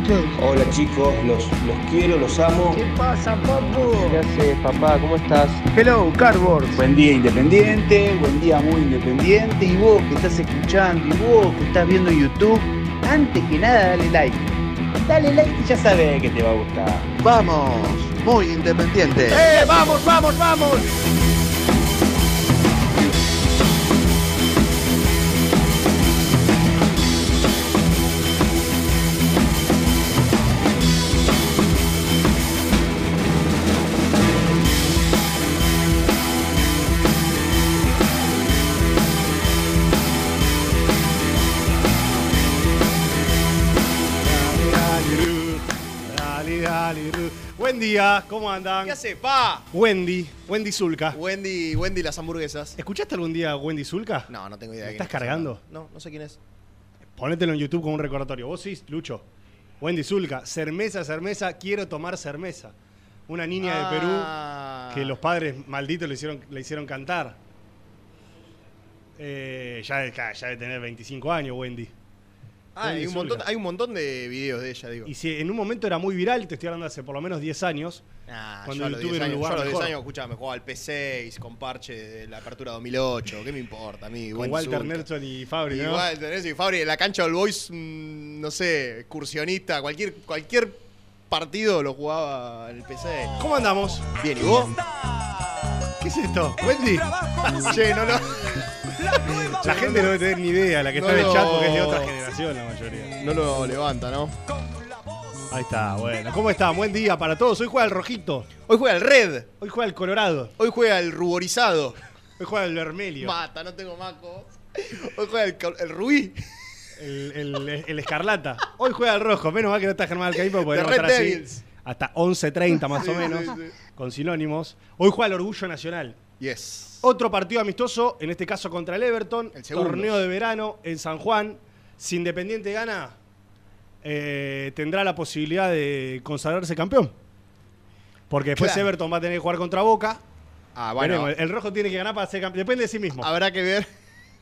Muchachos. Hola chicos, los, los quiero, los amo. ¿Qué pasa, papu? ¿Qué haces, papá? ¿Cómo estás? Hello, Cardboard. Buen día independiente, buen día muy independiente. Y vos que estás escuchando, y vos que estás viendo YouTube, antes que nada dale like. Dale like y ya sabes que te va a gustar. Vamos, muy independiente. ¡Eh, vamos, vamos, vamos! ¿Cómo andan? ¿Qué hace, pa? Wendy, Wendy Zulka. Wendy, Wendy las hamburguesas. ¿Escuchaste algún día a Wendy Zulka? No, no tengo idea. de ¿Estás cargando? No, no sé quién es. Ponételo en YouTube como un recordatorio. Vos sí, Lucho. Wendy Zulka, cermesa, cermeza, quiero tomar cermeza. Una niña de Ah. Perú que los padres malditos le hicieron, le hicieron cantar. Eh, ya, ya ya debe tener 25 años, Wendy. Ah, hay un, montón, hay un montón de videos de ella, digo. Y si en un momento era muy viral, te estoy hablando hace por lo menos 10 años. Ah, cuando yo YouTube 10 era un años, lugar yo a los 10 mejor. años, escuchame, jugaba al P6 con parche de la apertura 2008. ¿Qué me importa a mí? Con Walter. Nelson y Fabri, ¿no? Igual, tenés y Fabri, en la cancha del Boys, mm, no sé, excursionista, cualquier, cualquier partido lo jugaba en el P6. ¿Cómo andamos? Bien, ¿y vos? ¿Qué es esto? ¿Wendy? che, no, no. La gente no debe tener ni idea, la que No está en el lo- chat, porque es de otra generación la mayoría. No lo levanta, ¿no? Ahí está, bueno. ¿Cómo está? Buen día para todos. Hoy juega el rojito. Hoy juega el Red. Hoy juega el colorado. Hoy juega el ruborizado. Hoy juega el vermelho. Mata, no tengo maco. Hoy juega el, el rubí. El, el- el escarlata. Hoy juega el rojo. Menos mal que no está Germán Alcaípa, porque The podemos Red estar así Devils. hasta 11.30 más o Sí, menos, sí, sí. con sinónimos. Hoy juega el Orgullo Nacional. Yes. Otro partido amistoso, en este caso contra el Everton. El torneo de verano en San Juan. Si Independiente gana, eh, tendrá la posibilidad de consagrarse campeón. Porque después Claro. Everton va a tener que jugar contra Boca. Ah, bueno. Veremos, el rojo tiene que ganar para ser campeón. Depende de sí mismo. Habrá que ver.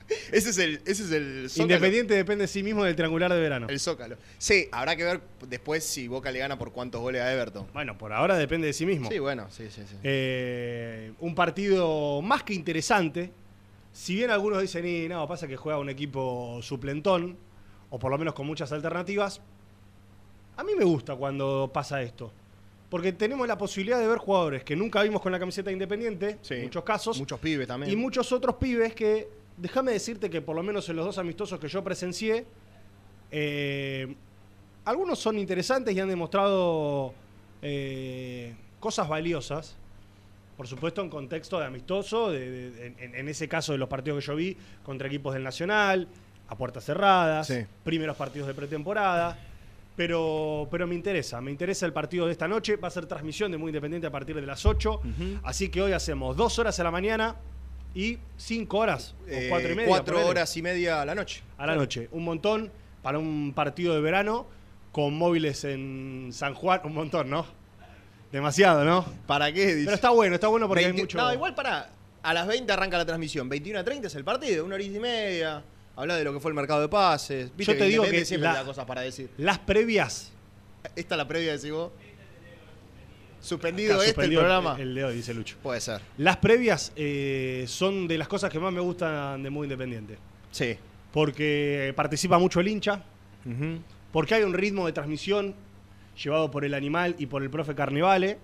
Ese es el, ese es el zócalo. Independiente depende de sí mismo del triangular de verano. El zócalo. Sí, habrá que ver después si Boca le gana por cuántos goles a Everton. Bueno, por ahora depende de sí mismo. Sí, bueno, sí, sí, sí. Eh, un partido más que interesante. Si bien algunos dicen, y no, pasa que juega un equipo suplentón, o por lo menos con muchas alternativas, a mí me gusta cuando pasa esto. Porque tenemos la posibilidad de ver jugadores que nunca vimos con la camiseta independiente, Sí. en muchos casos, Muchos pibes también. y muchos otros pibes que, déjame decirte que por lo menos en los dos amistosos que yo presencié, eh, algunos son interesantes y han demostrado eh, cosas valiosas. Por supuesto, en contexto de amistoso, de- de- en, en ese caso de los partidos que yo vi contra equipos del Nacional, a puertas cerradas, Sí. primeros partidos de pretemporada. Pero, pero me interesa, me interesa el partido de esta noche. Va a ser transmisión de Muy Independiente a partir de las 8. Así que hoy hacemos dos horas a la mañana y 5 horas, Eh, o 4 y media. cuatro ponele, horas y media a la noche. a la noche. Un montón para un partido de verano con móviles en San Juan, un montón, ¿no? Demasiado, ¿no? ¿Para qué? Dice. Pero está bueno, está bueno porque 20 hay mucho. No, igual para. A las 20 arranca la transmisión. 21 a 30 es el partido, una hora y media. Habla de lo que fue el mercado de pases. Viste Yo te digo que siempre la- da cosas para decir. Las previas. Esta es la previa, decís vos. Suspendido este el programa. El de hoy, dice Lucho. Puede ser. Las previas eh, son de las cosas que más me gustan de Muy Independiente. Sí. Porque participa mucho el hincha, porque hay un ritmo de transmisión llevado por el animal y por el profe Carnevale,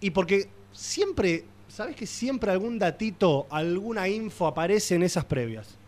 y porque siempre, ¿sabes que siempre algún datito, alguna info aparece en esas previas?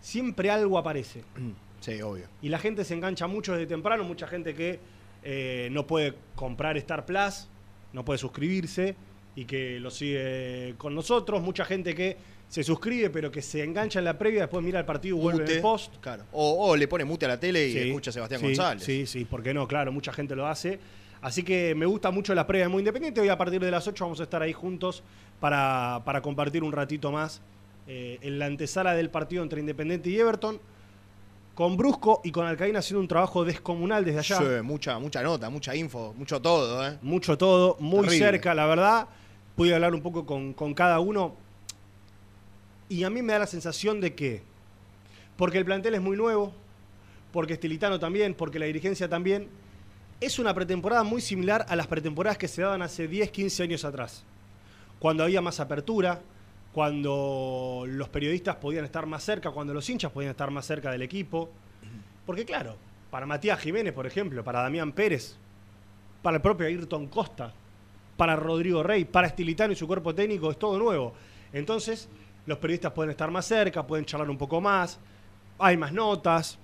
Siempre algo aparece. Sí, obvio. Y la gente se engancha mucho desde temprano, mucha gente que eh, no puede comprar Star Plus, no puede suscribirse y que lo sigue con nosotros, mucha gente que se suscribe pero que se engancha en la previa, después mira el partido y vuelve en el post. Claro. O, o le pone mute a la tele y Sí, escucha a Sebastián sí, González. Sí, sí, ¿por qué no? Claro, mucha gente lo hace. Así que me gusta mucho la previa de Muy Independiente. Hoy a partir de las 8 vamos a estar ahí juntos para, para compartir un ratito más eh, en la antesala del partido entre Independiente y Everton. Con Brusco y con Alcaín haciendo un trabajo descomunal desde allá. Sí, mucha, mucha nota, mucha info, mucho todo, ¿eh? Mucho todo, muy Terrible. cerca, la verdad. Pude hablar un poco con, con cada uno. Y a mí me da la sensación de que, porque el plantel es muy nuevo, porque Estilitano también, porque la dirigencia también, es una pretemporada muy similar a las pretemporadas que se daban hace 10, 15 años atrás. Cuando había más apertura, cuando los periodistas podían estar más cerca, cuando los hinchas podían estar más cerca del equipo. Porque claro, para Matías Jiménez, por ejemplo, para Damián Pérez, para el propio Ayrton Costa, para Rodrigo Rey, para Estilitano y su cuerpo técnico es todo nuevo. Entonces, los periodistas pueden estar más cerca, pueden charlar un poco más, hay más notas.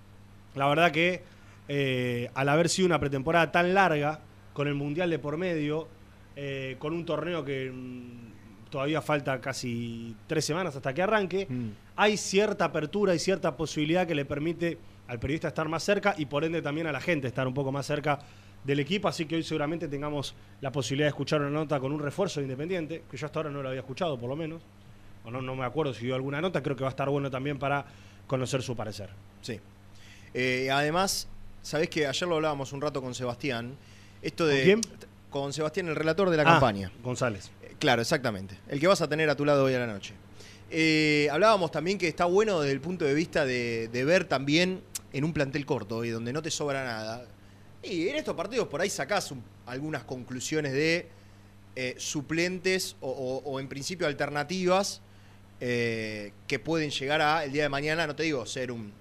La verdad que eh, al haber sido una pretemporada tan larga, con el Mundial de por medio, eh, con un torneo que mm, todavía falta casi tres semanas hasta que arranque, Mm. hay cierta apertura y cierta posibilidad que le permite al periodista estar más cerca y por ende también a la gente estar un poco más cerca del equipo, así que hoy seguramente tengamos la posibilidad de escuchar una nota con un refuerzo de Independiente, que yo hasta ahora no lo había escuchado por lo menos, o no, no me acuerdo si dio alguna nota, creo que va a estar bueno también para conocer su parecer. Sí. Eh, además, sabés que ayer lo hablábamos un rato con Sebastián. Esto de. ¿Con quién? Con Sebastián, el relator de la Ah, campaña. González. Claro, exactamente. El que vas a tener a tu lado hoy a la noche. Eh, hablábamos también que está bueno desde el punto de vista de, ver también en un plantel corto y donde no te sobra nada. Y en estos partidos por ahí sacás un- algunas conclusiones de eh, suplentes o, en principio alternativas eh, que pueden llegar a el día de mañana, no te digo ser un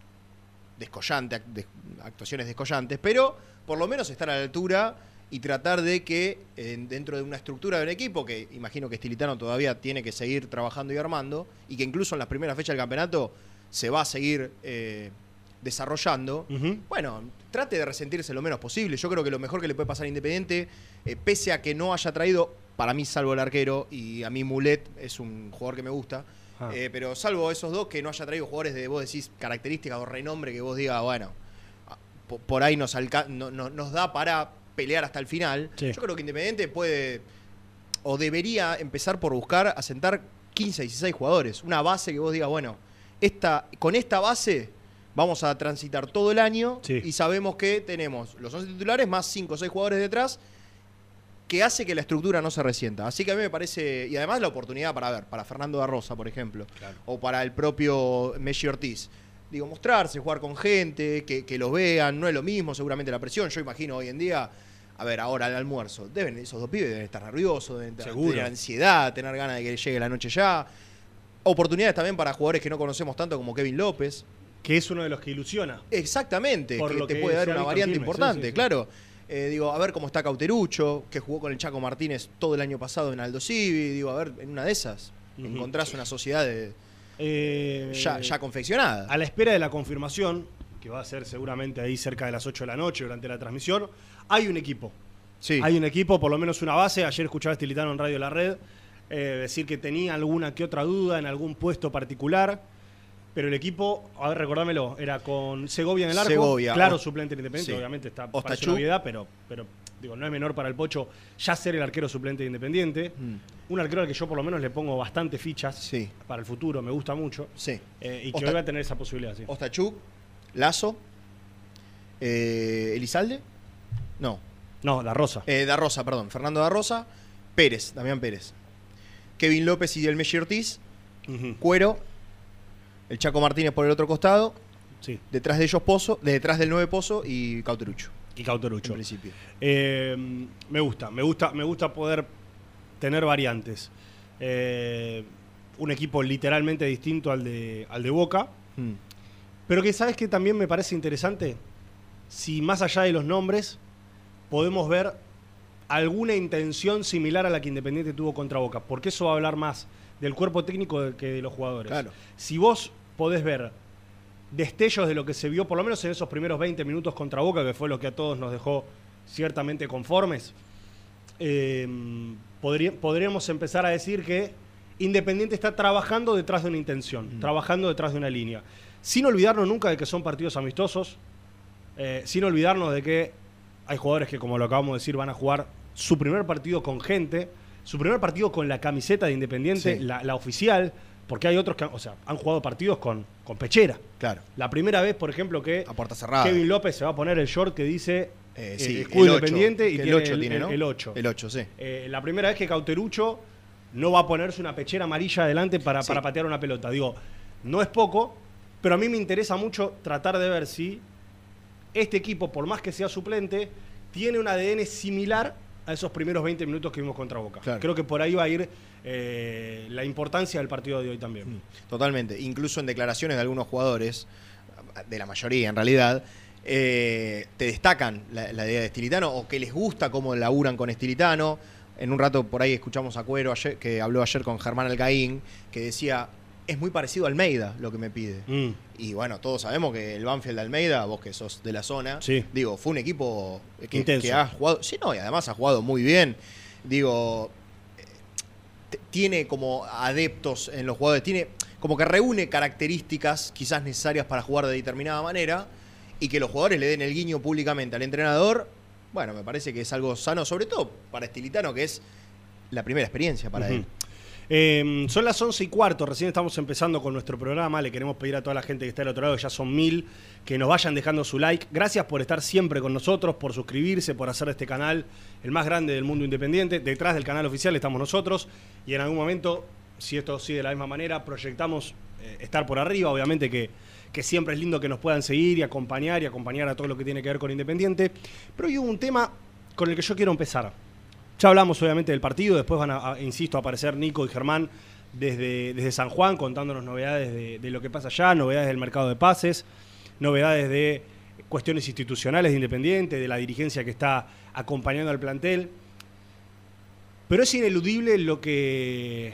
descollante, ac- de- actuaciones descollantes, pero por lo menos estar a la altura y tratar de que eh, dentro de una estructura de un equipo, que imagino que Estilitano todavía tiene que seguir trabajando y armando, y que incluso en las primeras fechas del campeonato se va a seguir eh, desarrollando, bueno, trate de resentirse lo menos posible. Yo creo que lo mejor que le puede pasar a Independiente, eh, pese a que no haya traído, para mí salvo el arquero, y a mí Mulet es un jugador que me gusta, Ah. eh, pero salvo esos dos, que no haya traído jugadores de, vos decís, características o renombre que vos digas, bueno, ah, po- por ahí nos, no- no- nos da para pelear hasta el final. Sí. Yo creo que Independiente puede, o debería empezar por buscar asentar 15, 16 jugadores. Una base que vos digas, bueno, esta, con esta base vamos a transitar todo el año Sí. y sabemos que tenemos los 11 titulares más 5 o 6 jugadores detrás que hace que la estructura no se resienta. Así que a mí me parece, y además la oportunidad para ver, para Fernando da Rosa, por ejemplo, o para el propio Messi Ortiz. Digo, mostrarse, jugar con gente, que, que los vean, no es lo mismo, seguramente la presión. Yo imagino hoy en día, a ver, ahora al almuerzo, deben, esos dos pibes deben estar nerviosos, deben Seguro. tener ansiedad, tener ganas de que llegue la noche ya. Oportunidades también para jugadores que no conocemos tanto como Kevin López. Que es uno de los que ilusiona. Exactamente, Por que lo te que puede dar una variante importante, sí, sí. claro. Eh, digo, a ver cómo está Cauterucho, que jugó con el Chaco Martínez todo el año pasado en Aldo Civi. Digo, a ver, en una de esas Ujú. encontrás una sociedad de- Eh, ya, ya confeccionada. A la espera de la confirmación, que va a ser seguramente ahí cerca de las 8 de la noche durante la transmisión, hay un equipo. Sí. Hay un equipo, por lo menos una base. Ayer escuchaba a Estilitano en Radio La Red eh, decir que tenía alguna que otra duda en algún puesto particular. Pero el equipo, a ver, recordámelo, era con Segovia en el arco. Segovia, Claro, Ost- suplente en Independiente, sí. obviamente está parece una obviedad, pero, pero digo, no es menor para el Pocho ya ser el arquero suplente de Independiente. Mm. Un arquero al que yo por lo menos le pongo bastante fichas Sí. para el futuro, me gusta mucho. Sí. Eh, y que Osta- hoy va a tener esa posibilidad, sí. Ostachuk, Lazo, eh, Elizalde, no, No, la Rosa. eh, Da Rosa, perdón, Fernando Da Rosa, Pérez, Damián Pérez, Kevin López y el Messi Ortiz, Cuero, el Chaco Martínez por el otro costado, Sí. detrás de ellos Pozo, de detrás del 9 Pozo y Cauterucho, Y en Cauterucho. principio. Eh, me gusta, me gusta, me gusta poder tener variantes. Eh, un equipo literalmente distinto al de, al de Boca. Mm. Pero que sabes que también me parece interesante, si más allá de los nombres, podemos ver alguna intención similar a la que Independiente tuvo contra Boca, porque eso va a hablar más del cuerpo técnico que de los jugadores. Claro. Si vos podés ver destellos de lo que se vio, por lo menos en esos primeros 20 minutos contra Boca, que fue lo que a todos nos dejó ciertamente conformes, eh, podría- podríamos empezar a decir que Independiente está trabajando detrás de una intención, trabajando detrás de una línea. Sin olvidarnos nunca de que son partidos amistosos, eh, sin olvidarnos de que hay jugadores que, como lo acabamos de decir, van a jugar su primer partido con gente, su primer partido con la camiseta de Independiente, Sí. la, la oficial, porque hay otros que han- o sea, han jugado partidos con, con pechera. Claro, La primera vez, por ejemplo, que a puerta cerrada. Kevin López se va a poner el short que dice Eh, eh, sí, el independiente y el 8 el, tiene, el- ¿no? el 8. El 8, sí. Eh, la primera vez que Cauterucho no va a ponerse una pechera amarilla adelante para, Sí. para patear una pelota. Digo, no es poco, pero a mí me interesa mucho tratar de ver si este equipo, por más que sea suplente, tiene un ADN similar a esos primeros 20 minutos que vimos contra Boca. Claro. Creo que por ahí va a ir eh, la importancia del partido de hoy también. Mm, Totalmente. Incluso en declaraciones de algunos jugadores, de la mayoría en realidad, eh, te destacan la, la idea de Estilitano o que les gusta cómo laburan con Estilitano. En un rato por ahí escuchamos a Cuero ayer, que habló ayer con Germán Alcaín, que decía, es muy parecido a Almeida lo que me pide. Mm. Y bueno, todos sabemos que el Banfield de Almeida, vos que sos de la zona, Sí. digo, fue un equipo que, Intenso. que ha jugado, sí, no, y además ha jugado muy bien. Digo, eh, tiene como adeptos en los jugadores, tiene como que reúne características quizás necesarias para jugar de determinada manera y que los jugadores le den el guiño públicamente al entrenador, bueno, me parece que es algo sano, sobre todo para Estilitano, que es la primera experiencia para él. Eh, son las 11 y cuarto, recién estamos empezando con nuestro programa. Le queremos pedir a toda la gente que está del otro lado, ya son mil, que nos vayan dejando su like. Gracias por estar siempre con nosotros, por suscribirse, por hacer de este canal el más grande del mundo independiente. Detrás del canal oficial estamos nosotros y en algún momento, si esto sigue de la misma manera, proyectamos eh, estar por arriba. Obviamente que, que siempre es lindo que nos puedan seguir y acompañar y acompañar a todo lo que tiene que ver con Independiente. Pero hoy hubo un tema con el que yo quiero empezar. Ya hablamos obviamente del partido, después van a, insisto, aparecer Nico y Germán desde, desde San Juan contándonos novedades de, de lo que pasa allá, novedades del mercado de pases, novedades de cuestiones institucionales de Independiente, de la dirigencia que está acompañando al plantel. Pero es ineludible lo que,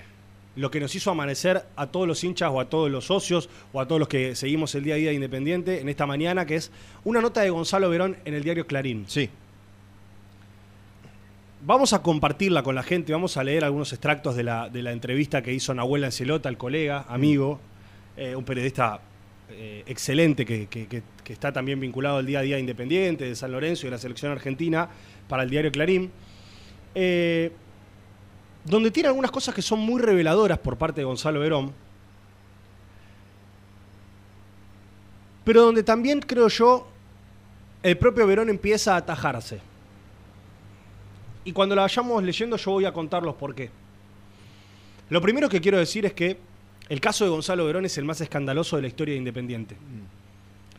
lo que nos hizo amanecer a todos los hinchas o a todos los socios o a todos los que seguimos el día a día de Independiente en esta mañana, que es una nota de Gonzalo Verón en el diario Clarín. Sí. Vamos a compartirla con la gente, vamos a leer algunos extractos de la, de la entrevista que hizo Nahuel Ancelota, el colega, amigo, eh, un periodista eh, excelente que, que- está también vinculado al día a día independiente de San Lorenzo y de la selección argentina para el diario Clarín, eh, donde tiene algunas cosas que son muy reveladoras por parte de Gonzalo Verón, pero donde también creo yo el propio Verón empieza a atajarse. Y cuando la vayamos leyendo yo voy a contar los por qué. Lo primero que quiero decir es que el caso de Gonzalo Verón es el más escandaloso de la historia de Independiente.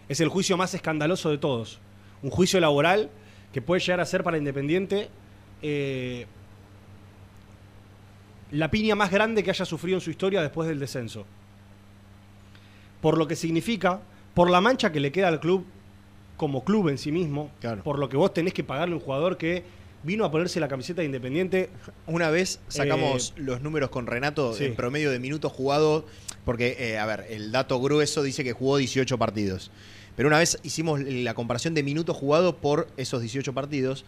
Es el juicio más escandaloso de todos. Un juicio laboral que puede llegar a ser para Independiente eh, la piña más grande que haya sufrido en su historia después del descenso. Por lo que significa, por la mancha que le queda al club como club en sí mismo, Claro. por lo que vos tenés que pagarle a un jugador que vino a ponerse la camiseta de Independiente Una vez sacamos los números con Renato Eh, sí. en promedio de minutos jugados, porque, eh, a ver, el dato grueso dice que jugó 18 partidos. Pero una vez hicimos la comparación de minutos jugados por esos 18 partidos,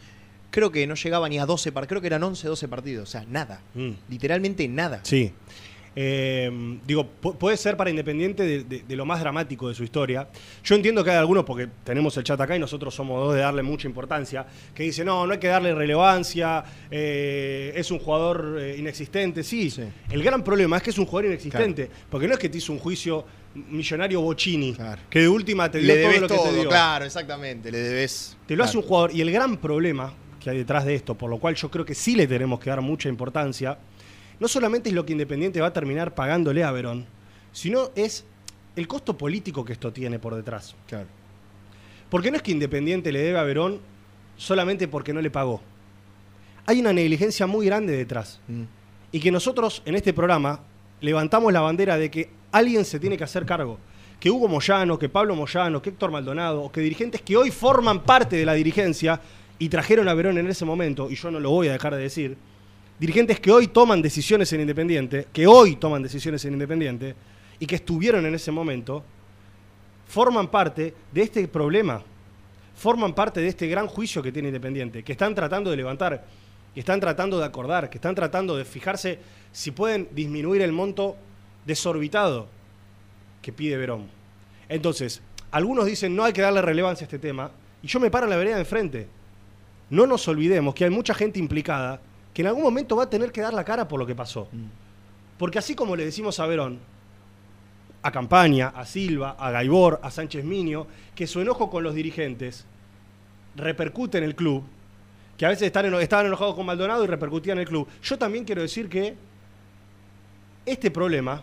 creo que no llegaba ni a 12 partidos, creo que eran 11, 12 partidos, o sea, nada. Mm. Literalmente nada. Sí. Eh, digo, pu- puede ser para Independiente de, de- de lo más dramático de su historia. Yo entiendo que hay algunos, porque tenemos el chat acá y nosotros somos dos de darle mucha importancia, que dicen, no, no hay que darle relevancia, eh, es un jugador eh, inexistente. Sí, Sí. el gran problema es que es un jugador inexistente, porque no es que te hizo un juicio millonario Bocini, Claro. que de última te dio Le todo debes lo que todo, te dio. claro, exactamente. Le debes. Te lo hace un jugador. Y el gran problema que hay detrás de esto, por lo cual yo creo que sí le tenemos que dar mucha importancia, no solamente es lo que Independiente va a terminar pagándole a Verón, sino es el costo político que esto tiene por detrás. Claro. Porque no es que Independiente le debe a Verón solamente porque no le pagó. Hay una negligencia muy grande detrás. Mm. Y que nosotros en este programa levantamos la bandera de que alguien se tiene que hacer cargo. Que Hugo Moyano, que Pablo Moyano, que Héctor Maldonado, o que dirigentes que hoy forman parte de la dirigencia y trajeron a Verón en ese momento, y yo no lo voy a dejar de decir, dirigentes que hoy toman decisiones en Independiente, que hoy toman decisiones en Independiente, y que estuvieron en ese momento, forman parte de este problema, forman parte de este gran juicio que tiene Independiente, que están tratando de levantar, que están tratando de acordar, que están tratando de fijarse si pueden disminuir el monto desorbitado que pide Verón. Entonces, algunos dicen no hay que darle relevancia a este tema, y yo me paro en la vereda de enfrente. No nos olvidemos que hay mucha gente implicada que en algún momento va a tener que dar la cara por lo que pasó. Porque así como le decimos a Verón, a Campaña, a Silva, a Gaibor, a Sánchez Miño, que su enojo con los dirigentes repercute en el club, que a veces están eno- estaban enojados con Maldonado y repercutía en el club. Yo también quiero decir que este problema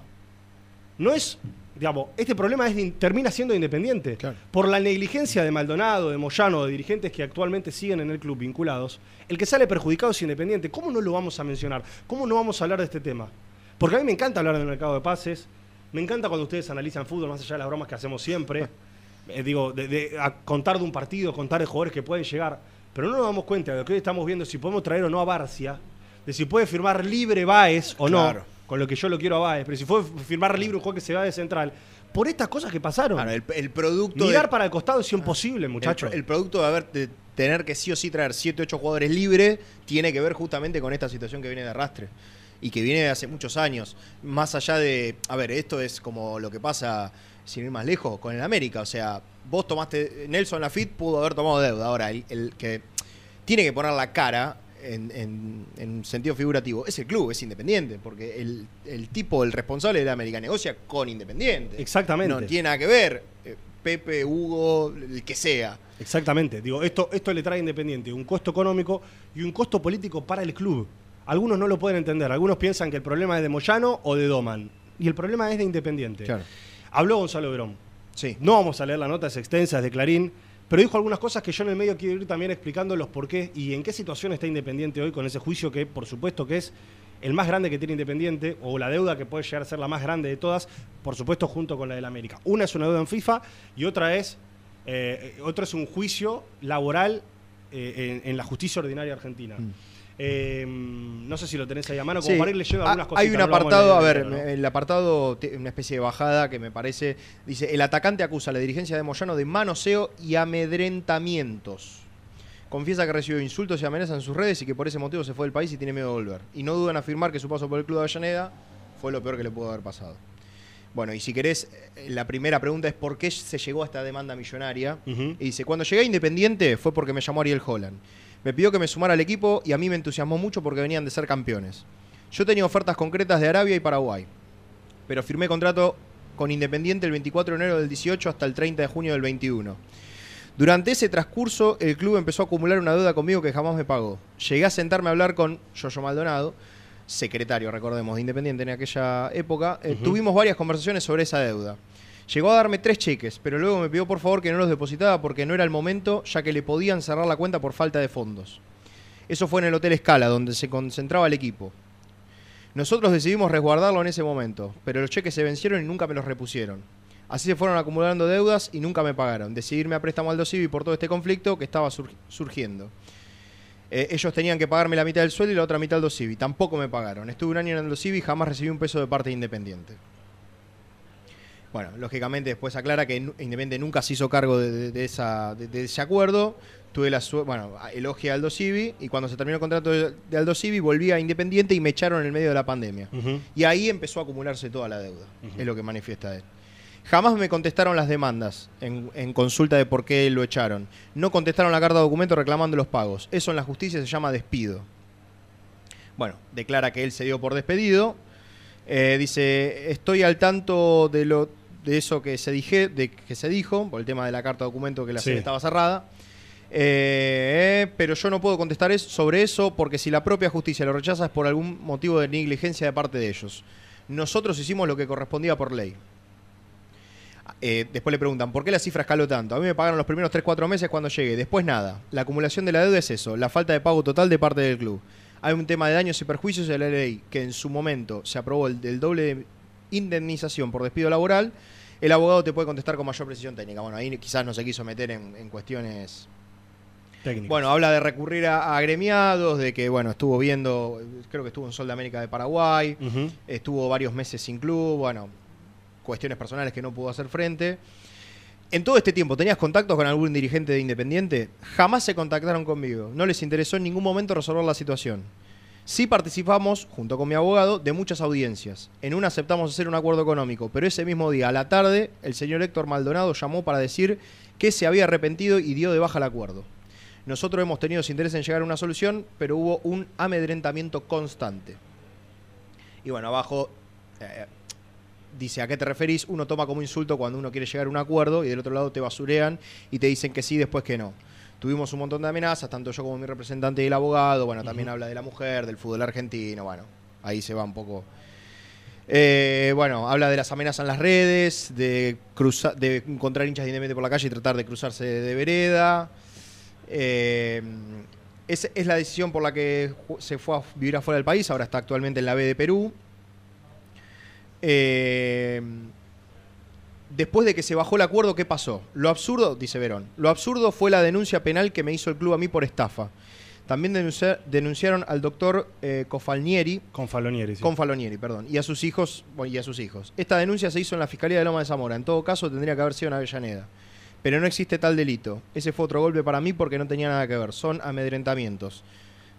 no es, digamos, este problema es termina siendo independiente. Claro. Por la negligencia de Maldonado, de Moyano, de dirigentes que actualmente siguen en el club vinculados, el que sale perjudicado es Independiente. ¿Cómo no lo vamos a mencionar? ¿Cómo no vamos a hablar de este tema? Porque a mí me encanta hablar del mercado de pases, me encanta cuando ustedes analizan fútbol, más allá de las bromas que hacemos siempre. Eh, digo, de, de- a contar de un partido, contar de jugadores que pueden llegar. Pero no nos damos cuenta de lo que hoy estamos viendo, si podemos traer o no a Barcia, de si puede firmar libre Baez o Claro. no, con lo que yo lo quiero a Baez, pero si puede firmar libre un juego que se va de central, por estas cosas que pasaron. Claro, el, el producto. Mirar de- para el costado es imposible, el, muchachos. el producto de haber de tener que sí o sí traer 7 8 jugadores libres tiene que ver justamente con esta situación que viene de arrastre y que viene de hace muchos años. Más allá de. A ver, esto es como lo que pasa, sin ir más lejos, con el América. O sea, vos tomaste. Nelson Lafitte pudo haber tomado deuda. Ahora, el, el que tiene que poner la cara. En, en- en sentido figurativo, es el club, es independiente, porque el, el tipo, el responsable de la América negocia con Independiente. Exactamente. No tiene nada que ver. eh, Pepe, Hugo, el que sea. Exactamente. Digo, esto, esto le trae Independiente un costo económico y un costo político para el club. Algunos no lo pueden entender. Algunos piensan que el problema es de Moyano o de Doman. Y el problema es de Independiente. Claro. Habló Gonzalo Verón. Sí. No vamos a leer la nota, es extensa, es de Clarín, pero dijo algunas cosas que yo en el medio quiero ir también explicando los por qué y en qué situación está Independiente hoy con ese juicio que, por supuesto, que es el más grande que tiene Independiente, o la deuda que puede llegar a ser la más grande de todas, por supuesto, junto con la del América. Una es una deuda en FIFA y otra es, eh, es un juicio laboral eh, en, en la justicia ordinaria argentina. Eh, no sé si lo tenés ahí a mano, como Sí. para leyendo Ah, algunas cosas. Hay un apartado, a ver, el apartado, una especie de bajada que me parece, dice, el atacante acusa a la dirigencia de Moyano de manoseo y amedrentamientos. Confiesa que recibió insultos y amenazas en sus redes y que por ese motivo se fue del país y tiene miedo de volver. Y no duda en afirmar que su paso por el club de Avellaneda fue lo peor que le pudo haber pasado. Bueno, y si querés, eh, la primera pregunta es por qué se llegó a esta demanda millonaria. Y dice, cuando llegué a Independiente fue porque me llamó Ariel Holland. Me pidió que me sumara al equipo y a mí me entusiasmó mucho porque venían de ser campeones. Yo tenía ofertas concretas de Arabia y Paraguay, pero firmé contrato con Independiente el 24 de enero del 18 hasta el 30 de junio del 21. Durante ese transcurso, el club empezó a acumular una deuda conmigo que jamás me pagó. Llegué a sentarme a hablar con Yoyo Maldonado, secretario, recordemos, de Independiente en aquella época. Eh, Tuvimos varias conversaciones sobre esa deuda. Llegó a darme tres cheques, pero luego me pidió por favor que no los depositara porque no era el momento, ya que le podían cerrar la cuenta por falta de fondos. Eso fue en el Hotel Escala, donde se concentraba el equipo. Nosotros decidimos resguardarlo en ese momento, pero los cheques se vencieron y nunca me los repusieron. Así se fueron acumulando deudas y nunca me pagaron. Decidí irme a préstamo al Dosivi por todo este conflicto que estaba sur- surgiendo. Eh, ellos tenían que pagarme la mitad del sueldo y la otra mitad al Dosivi. Tampoco me pagaron. Estuve un año en el Dosivi y jamás recibí un peso de parte de Independiente. Bueno, lógicamente después aclara que Independiente nunca se hizo cargo de, de- de esa, de, de ese acuerdo. tuve la bueno, elogié a Aldo Civi y cuando se terminó el contrato de, Aldo Civi volví a Independiente y me echaron en el medio de la pandemia. Y ahí empezó a acumularse toda la deuda, es lo que manifiesta él. Jamás me contestaron las demandas en, en consulta de por qué lo echaron. No contestaron la carta de documento reclamando los pagos. Eso en la justicia se llama despido. Bueno, declara que él se dio por despedido. Eh, dice, estoy al tanto de lo de eso que se dije, de que se dijo, por el tema de la carta de documento que la Sí. sede estaba cerrada. Eh, pero yo no puedo contestar es- sobre eso porque si la propia justicia lo rechaza es por algún motivo de negligencia de parte de ellos. Nosotros hicimos lo que correspondía por ley. Eh, después le preguntan, ¿por qué la cifra escaló tanto? A mí me pagaron los primeros 3-4 meses cuando llegué. Después nada. La acumulación de la deuda es eso, la falta de pago total de parte del club. Hay un tema de daños y perjuicios de la ley que en su momento se aprobó el, del doble de indemnización por despido laboral. El abogado te puede contestar con mayor precisión técnica. Bueno, ahí quizás no se quiso meter en, en cuestiones Técnicas. bueno, habla de recurrir a, a agremiados, de que, bueno, estuvo viendo, creo que estuvo en Sol de América de Paraguay, estuvo varios meses sin club, bueno, cuestiones personales que no pudo hacer frente. En todo este tiempo, ¿tenías contactos con algún dirigente de Independiente? Jamás se contactaron conmigo. No les interesó en ningún momento resolver la situación. Sí participamos, junto con mi abogado, de muchas audiencias. En una aceptamos hacer un acuerdo económico, pero ese mismo día, a la tarde, el señor Héctor Maldonado llamó para decir que se había arrepentido y dio de baja el acuerdo. Nosotros hemos tenido interés en llegar a una solución, pero hubo un amedrentamiento constante. Y bueno, abajo eh, dice, ¿a qué te referís? Uno toma como insulto cuando uno quiere llegar a un acuerdo y del otro lado te basurean y te dicen que sí, después que no. Tuvimos un montón de amenazas, tanto yo como mi representante y el abogado. Bueno, también habla de la mujer, del fútbol argentino. Bueno, ahí se va un poco. Eh, bueno, habla de las amenazas en las redes, de, cruza- de encontrar hinchas de Independiente por la calle y tratar de cruzarse de vereda. Eh, es, es la decisión por la que se fue a vivir afuera del país, ahora está actualmente en la B de Perú. Eh, después de que se bajó el acuerdo, ¿qué pasó? Lo absurdo, dice Verón, lo absurdo fue la denuncia penal que me hizo el club a mí por estafa. También denuncia- denunciaron al doctor eh, Cofalnieri, Con Falonieri, sí. Confalonieri, perdón, y a sus hijos, bueno, y a sus hijos. Esta denuncia se hizo en la Fiscalía de Loma de Zamora. En todo caso, tendría que haber sido en Avellaneda. Pero no existe tal delito. Ese fue otro golpe para mí porque no tenía nada que ver. Son amedrentamientos.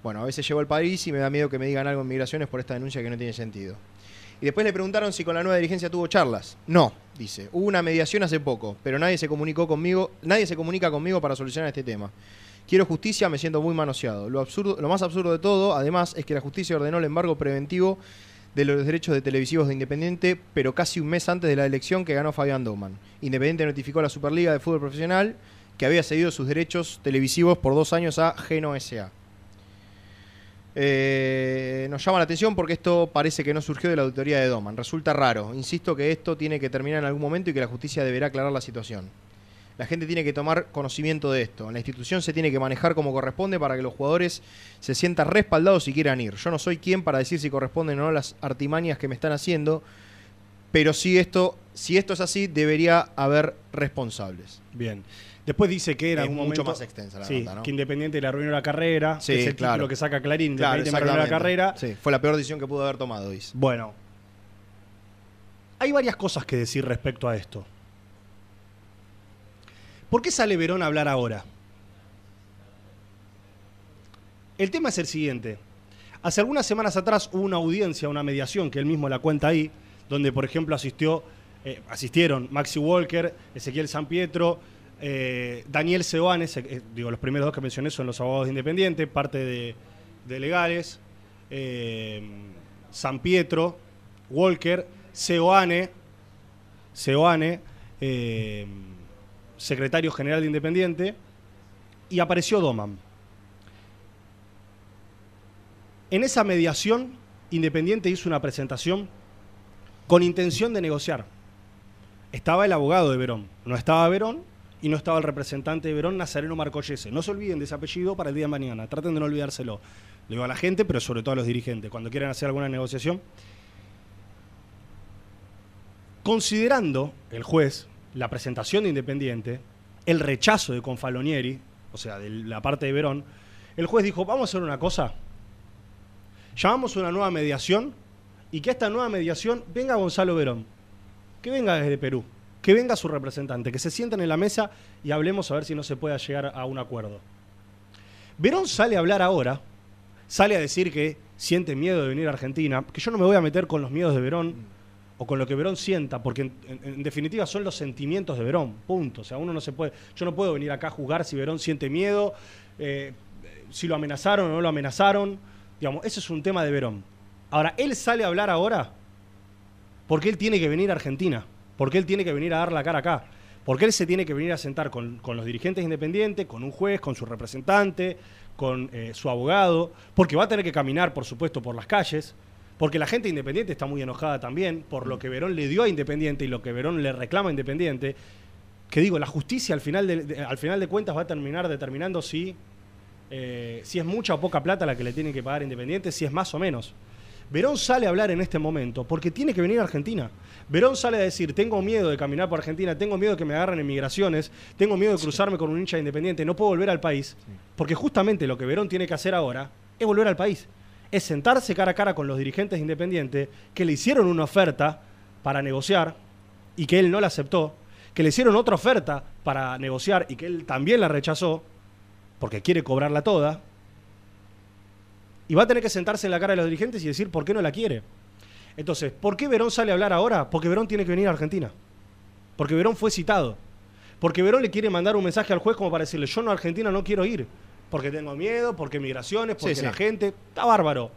Bueno, a veces llevo al país y me da miedo que me digan algo en migraciones por esta denuncia que no tiene sentido. Y después le preguntaron si con la nueva dirigencia tuvo charlas. No, dice. Hubo una mediación hace poco, pero nadie se comunicó conmigo, nadie se comunica conmigo para solucionar este tema. Quiero justicia, me siento muy manoseado. Lo, absurdo, lo más absurdo de todo, además, es que la justicia ordenó el embargo preventivo de los derechos de televisivos de Independiente, pero casi un mes antes de la elección que ganó Fabián Doman. Independiente notificó a la Superliga de Fútbol Profesional que había cedido sus derechos televisivos por dos años a Geno S.A. Eh, nos llama la atención porque esto parece que no surgió de la auditoría de Doman. Resulta raro. Insisto que esto tiene que terminar en algún momento y que la justicia deberá aclarar la situación. La gente tiene que tomar conocimiento de esto. La institución se tiene que manejar como corresponde para que los jugadores se sientan respaldados y quieran ir. Yo no soy quien para decir si corresponden o no las artimañas que me están haciendo, pero si esto, si esto es así, debería haber responsables. Bien. Después dice que era Es un mucho momento, más extensa la sí, nota, ¿no? que Independiente le arruinó la carrera. Sí, que es el claro. título que saca Clarín. Claro, Independiente arruinó la carrera. Sí, fue la peor decisión que pudo haber tomado, dice. Bueno. Hay varias cosas que decir respecto a esto. ¿Por qué sale Verón a hablar ahora? El tema es el siguiente. Hace algunas semanas atrás hubo una audiencia, una mediación, que él mismo la cuenta ahí, donde, por ejemplo, asistió, eh, asistieron Maxi Walker, Ezequiel San Pietro, eh, Daniel Seoane, se- eh, digo, los primeros dos que mencioné son los abogados de Independiente, parte de, de legales, eh, San Pietro, Walker, Seoane, Seoane, eh, secretario general de Independiente, y apareció Doman. En esa mediación, Independiente hizo una presentación con intención de negociar. Estaba el abogado de Verón, no estaba Verón y no estaba el representante de Verón, Nazareno Marcollese. No se olviden de ese apellido para el día de mañana, traten de no olvidárselo. Le digo a la gente, pero sobre todo a los dirigentes, cuando quieran hacer alguna negociación. Considerando el juez la presentación de Independiente, el rechazo de Confalonieri, o sea, de la parte de Verón, el juez dijo, vamos a hacer una cosa, llamamos una nueva mediación y que a esta nueva mediación venga Gonzalo Verón, que venga desde Perú, que venga su representante, que se sienten en la mesa y hablemos a ver si no se puede llegar a un acuerdo. Verón sale a hablar ahora, sale a decir que siente miedo de venir a Argentina, que yo no me voy a meter con los miedos de Verón o con lo que Verón sienta, porque en, definitiva son los sentimientos de Verón, punto. O sea, uno no se puede, yo no puedo venir acá a juzgar si Verón siente miedo, eh, si lo amenazaron o no lo amenazaron, digamos, ese es un tema de Verón. Ahora, él sale a hablar ahora porque él tiene que venir a Argentina, porque él tiene que venir a dar la cara acá, porque él se tiene que venir a sentar con, con los dirigentes independientes, con un juez, con su representante, con eh, su abogado, porque va a tener que caminar, por supuesto, por las calles, porque la gente independiente está muy enojada también por lo que Verón le dio a Independiente y lo que Verón le reclama a Independiente, que digo, la justicia al final de, al final de cuentas va a terminar determinando si, eh, si es mucha o poca plata la que le tiene que pagar Independiente, si es más o menos. Verón sale a hablar en este momento porque tiene que venir a Argentina. Verón sale a decir, tengo miedo de caminar por Argentina, tengo miedo de que me agarren en migraciones, tengo miedo de cruzarme con un hincha de independiente, no puedo volver al país. Porque justamente lo que Verón tiene que hacer ahora es volver al país. Es sentarse cara a cara con los dirigentes de independiente que le hicieron una oferta para negociar y que él no la aceptó, que le hicieron otra oferta para negociar y que él también la rechazó, porque quiere cobrarla toda, y va a tener que sentarse en la cara de los dirigentes y decir por qué no la quiere. Entonces, ¿por qué Verón sale a hablar ahora? Porque Verón tiene que venir a Argentina. Porque Verón fue citado. Porque Verón le quiere mandar un mensaje al juez como para decirle, yo no a Argentina no quiero ir. Porque tengo miedo, porque migraciones, porque Sí, sí. la gente. Está bárbaro.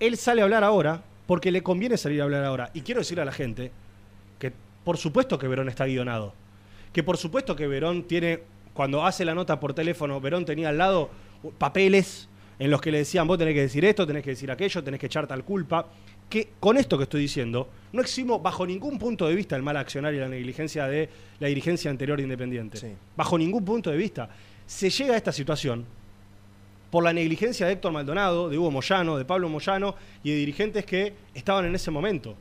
Él sale a hablar ahora porque le conviene salir a hablar ahora. Y quiero decirle a la gente que por supuesto que Verón está guionado. Que por supuesto que Verón tiene, cuando hace la nota por teléfono, Verón tenía al lado papeles en los que le decían, vos tenés que decir esto, tenés que decir aquello, tenés que echar tal culpa. Que con esto que estoy diciendo, no eximo bajo ningún punto de vista el mal accionar y la negligencia de la dirigencia anterior de Independiente. Sí. Bajo ningún punto de vista. Se llega a esta situación por la negligencia de Héctor Maldonado, de Hugo Moyano, de Pablo Moyano y de dirigentes que estaban en ese momento.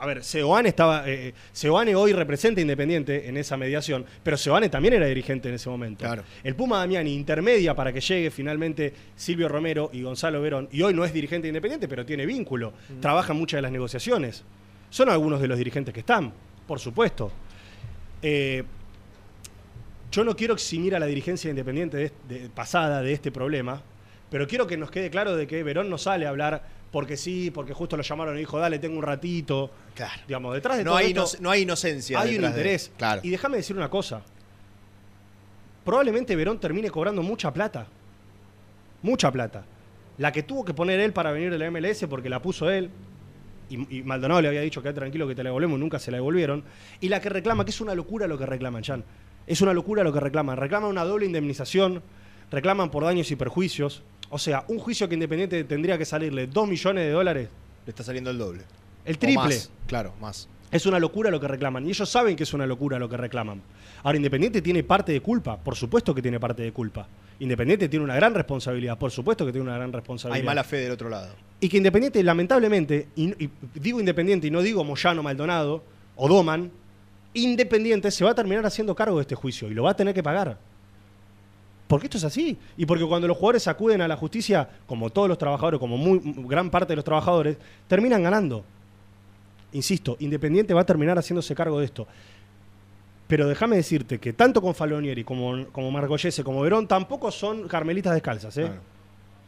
A ver, Seoane estaba. eh, Seoane hoy representa Independiente en esa mediación, pero Seoane también era dirigente en ese momento. Claro. El Puma Damiani intermedia para que llegue finalmente Silvio Romero y Gonzalo Verón. Y hoy no es dirigente de Independiente, pero tiene vínculo. Trabaja en muchas de las negociaciones. Son algunos de los dirigentes que están, por supuesto. Eh, yo no quiero eximir a la dirigencia independiente de, de- pasada de este problema, pero quiero que nos quede claro de que Verón no sale a hablar porque sí, porque justo lo llamaron y dijo, dale, tengo un ratito. Claro. Digamos, detrás de No todo hay, esto no hay inocencia. hay un de- interés. Claro. Y déjame decir una cosa. Probablemente Verón termine cobrando mucha plata. Mucha plata. La que tuvo que poner él para venir de la MLS porque la puso él. Y, y Maldonado le había dicho que tranquilo que te la devolvemos y nunca se la devolvieron. Y la que reclama, que es una locura lo que reclaman, Jan. Es una locura lo que reclaman. Reclaman una doble indemnización, reclaman por daños y perjuicios. O sea, un juicio que Independiente tendría que salirle 2 millones de dólares, Le está saliendo el doble. el triple. más, claro, más. Es una locura lo que reclaman. Y ellos saben que es una locura lo que reclaman. Ahora, Independiente tiene parte de culpa. Por supuesto que tiene parte de culpa. Independiente tiene una gran responsabilidad. Por supuesto que tiene una gran responsabilidad. Hay mala fe del otro lado. Y que Independiente, lamentablemente, y, y digo Independiente y no digo Moyano, Maldonado o Doman, Independiente se va a terminar haciendo cargo de este juicio y lo va a tener que pagar. Porque esto es así. Y porque cuando los jugadores acuden a la justicia, como todos los trabajadores, como muy, gran parte de los trabajadores, terminan ganando. Insisto, Independiente va a terminar haciéndose cargo de esto. Pero déjame decirte que tanto con Falonieri como, como Margollese como Verón tampoco son carmelitas descalzas. ¿eh? Claro.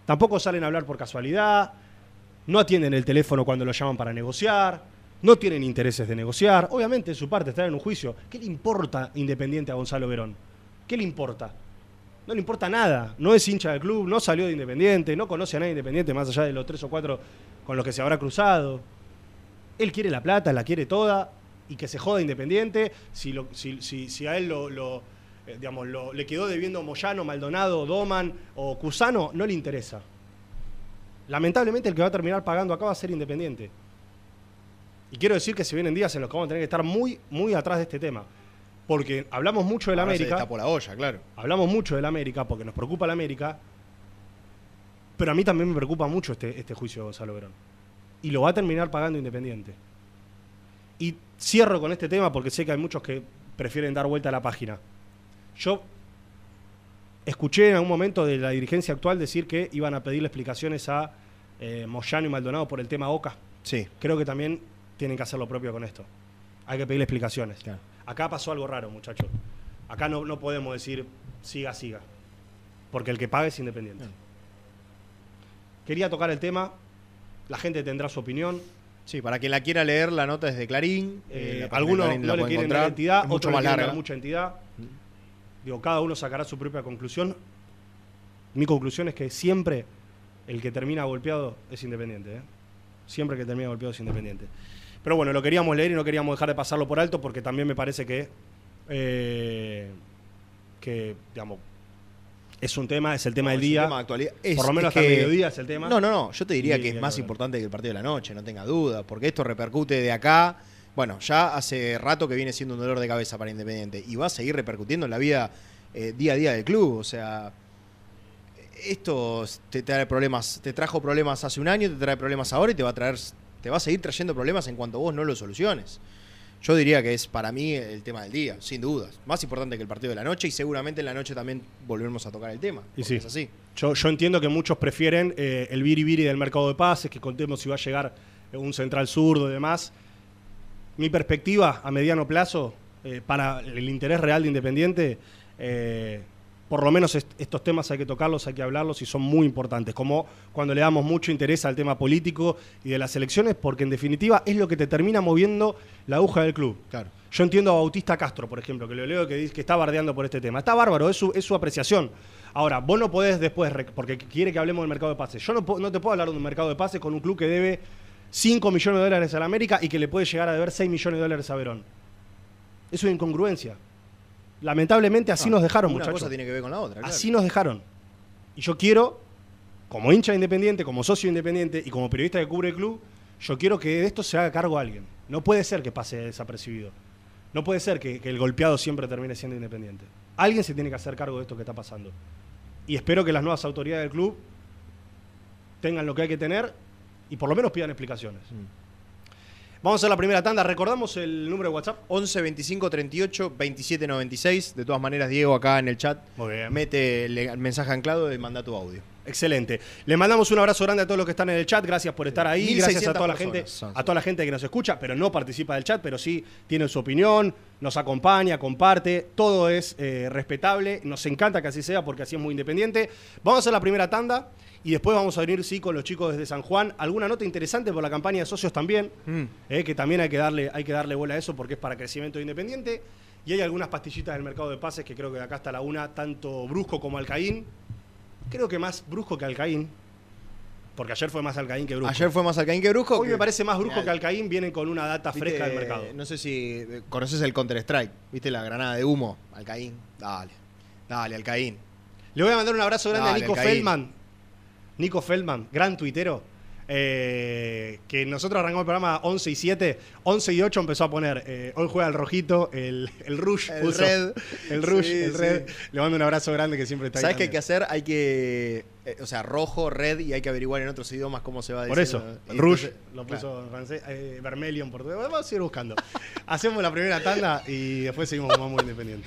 Tampoco salen a hablar por casualidad, no atienden el teléfono cuando lo llaman para negociar, no tienen intereses de negociar. Obviamente, de su parte, estar en un juicio. ¿Qué le importa Independiente a Gonzalo Verón? ¿Qué le importa? No le importa nada. No es hincha del club, no salió de Independiente, no conoce a nadie de Independiente más allá de los tres o cuatro con los que se habrá cruzado. Él quiere la plata, la quiere toda y que se joda Independiente. Si, a él eh, lo- le quedó debiendo Moyano, Maldonado, Doman o Cusano, no le interesa. Lamentablemente el que va a terminar pagando acá va a ser Independiente. Y quiero decir que se vienen días en los que vamos a tener que estar muy, muy atrás de este tema. Porque hablamos mucho del Ahora se América. destapó la olla, claro. Hablamos mucho del América porque nos preocupa el América. Pero a mí también me preocupa mucho este, este juicio de Gonzalo Verón. Y lo va a terminar pagando Independiente. Y cierro con este tema porque sé que hay muchos que prefieren dar vuelta a la página. Yo escuché en algún momento de la dirigencia actual decir que iban a pedirle explicaciones a eh, Moyano y Maldonado por el tema Oca. Sí. Creo que también tienen que hacer lo propio con esto. Hay que pedirle explicaciones. Claro. Acá pasó algo raro, muchachos. Acá no, no podemos decir siga, siga. porque el que paga es independiente. Quería tocar el tema, la gente tendrá su opinión. Sí, para quien la quiera leer, la nota es de Clarín. Eh, eh, la página de algunos Clarín no le quieren encontrar. dar entidad, Es otros le más quieren dar mucha entidad. Digo, cada uno sacará su propia conclusión. Mi conclusión es que siempre el que termina golpeado es independiente. ¿eh? Siempre el que termina golpeado es independiente. Pero bueno, lo queríamos leer y no queríamos dejar de pasarlo por alto porque también me parece que, eh, que digamos, es un tema, es el tema No, del día. tema de actualidad. Es- Por lo menos es hasta el que- mediodía es el tema. No, no, no. Yo te diría Y- que es más importante que el partido de la noche, no tenga duda. Porque esto repercute de acá. Bueno, ya hace rato que viene siendo un dolor de cabeza para Independiente. Y va a seguir repercutiendo en la vida eh, día a día del club. O sea, esto te trae problemas, te trajo problemas hace un año, te trae problemas ahora y te va a traer, te va a seguir trayendo problemas en cuanto vos no lo soluciones. Yo diría que es para mí el tema del día, sin dudas. Más importante que el partido de la noche y seguramente en la noche también volveremos a tocar el tema. Y sí. Es así. Yo, yo entiendo que muchos prefieren eh, el biribiri del mercado de pases, que contemos si va a llegar un central zurdo y demás. Mi perspectiva a mediano plazo, eh, para el interés real de Independiente, eh, por lo menos est- estos temas hay que tocarlos, hay que hablarlos y son muy importantes. Como cuando le damos mucho interés al tema político y de las elecciones, porque en definitiva es lo que te termina moviendo la aguja del club. Claro. Yo entiendo a Bautista Castro, por ejemplo, que lo leo que dice que está bardeando por este tema. Está bárbaro, es su, es su apreciación. Ahora, vos no podés después, porque quiere que hablemos del mercado de pases. Yo no, no te puedo hablar de un mercado de pases con un club que debe 5 millones de dólares a la América y que le puede llegar a deber 6 millones de dólares a Verón. Es una incongruencia. Lamentablemente así nos dejaron, Una muchachos. cosa tiene que ver con la otra. claro. Así nos dejaron. Y yo quiero, como hincha independiente, como socio independiente y como periodista que cubre el club, yo quiero que de esto se haga cargo alguien. No puede ser que pase desapercibido. No puede ser que, que el golpeado siempre termine siendo independiente. Alguien se tiene que hacer cargo de esto que está pasando. Y espero que las nuevas autoridades del club tengan lo que hay que tener y por lo menos pidan explicaciones. Vamos a hacer la primera tanda. ¿Recordamos el número de WhatsApp? 11 25 38 27 96. De todas maneras, Diego acá en el chat mete el mensaje anclado de manda tu audio. Excelente. Le mandamos un abrazo grande a todos los que están en el chat. Gracias por estar ahí. 1600 Gracias a toda la personas gente, a toda la gente que nos escucha, pero no participa del chat, pero sí tiene su opinión, nos acompaña, comparte. Todo es eh, respetable. Nos encanta que así sea porque así es muy independiente. Vamos a hacer la primera tanda y después vamos a venir sí con los chicos desde San Juan. Alguna nota interesante por la campaña de socios también, eh, que también hay que darle hay que darle bola a eso porque es para crecimiento de independiente. Y hay algunas pastillitas del mercado de pases que creo que de acá hasta la una, tanto Brusco como Alcaín. Creo que más Brusco que Alcaín. Porque ayer fue más Alcaín que Brusco. Ayer fue más Alcaín que Brusco. Hoy que- me parece más Brusco que Alcaín. Vienen con una data fresca del mercado. No sé si eh, conoces el Counter-Strike. ¿Viste la granada de humo? Alcaín. Dale. Dale, Alcaín. Le voy a mandar un abrazo grande Dale, a Nico Alcaín. Feldman. Nico Feldman, gran tuitero. eh, que nosotros arrancamos el programa 11 y 7. 11 y 8 empezó a poner. eh, hoy juega el rojito, el, el rush. El red. El rush, Sí, el sí. red. Le mando un abrazo grande que siempre está ahí ¿Sabes qué hay que hacer? Hay que. eh, o sea, rojo, red y hay que averiguar en otros idiomas cómo se va Por eso. Y Rouge entonces- lo claro. puso en francés, Vermelio en portugués. Vamos a seguir buscando. Hacemos la primera tanda y después seguimos con muy independiente.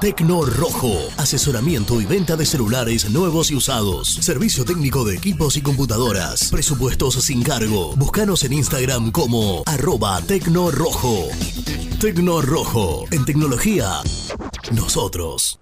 Tecno Rojo, asesoramiento y venta de celulares nuevos y usados. Servicio técnico de equipos y computadoras. Presupuestos sin cargo. Búscanos en Instagram como arroba Tecno Rojo. Rojo, en tecnología, nosotros.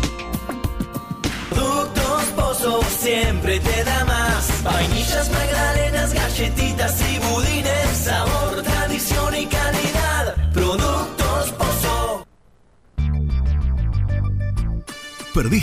Siempre te da más.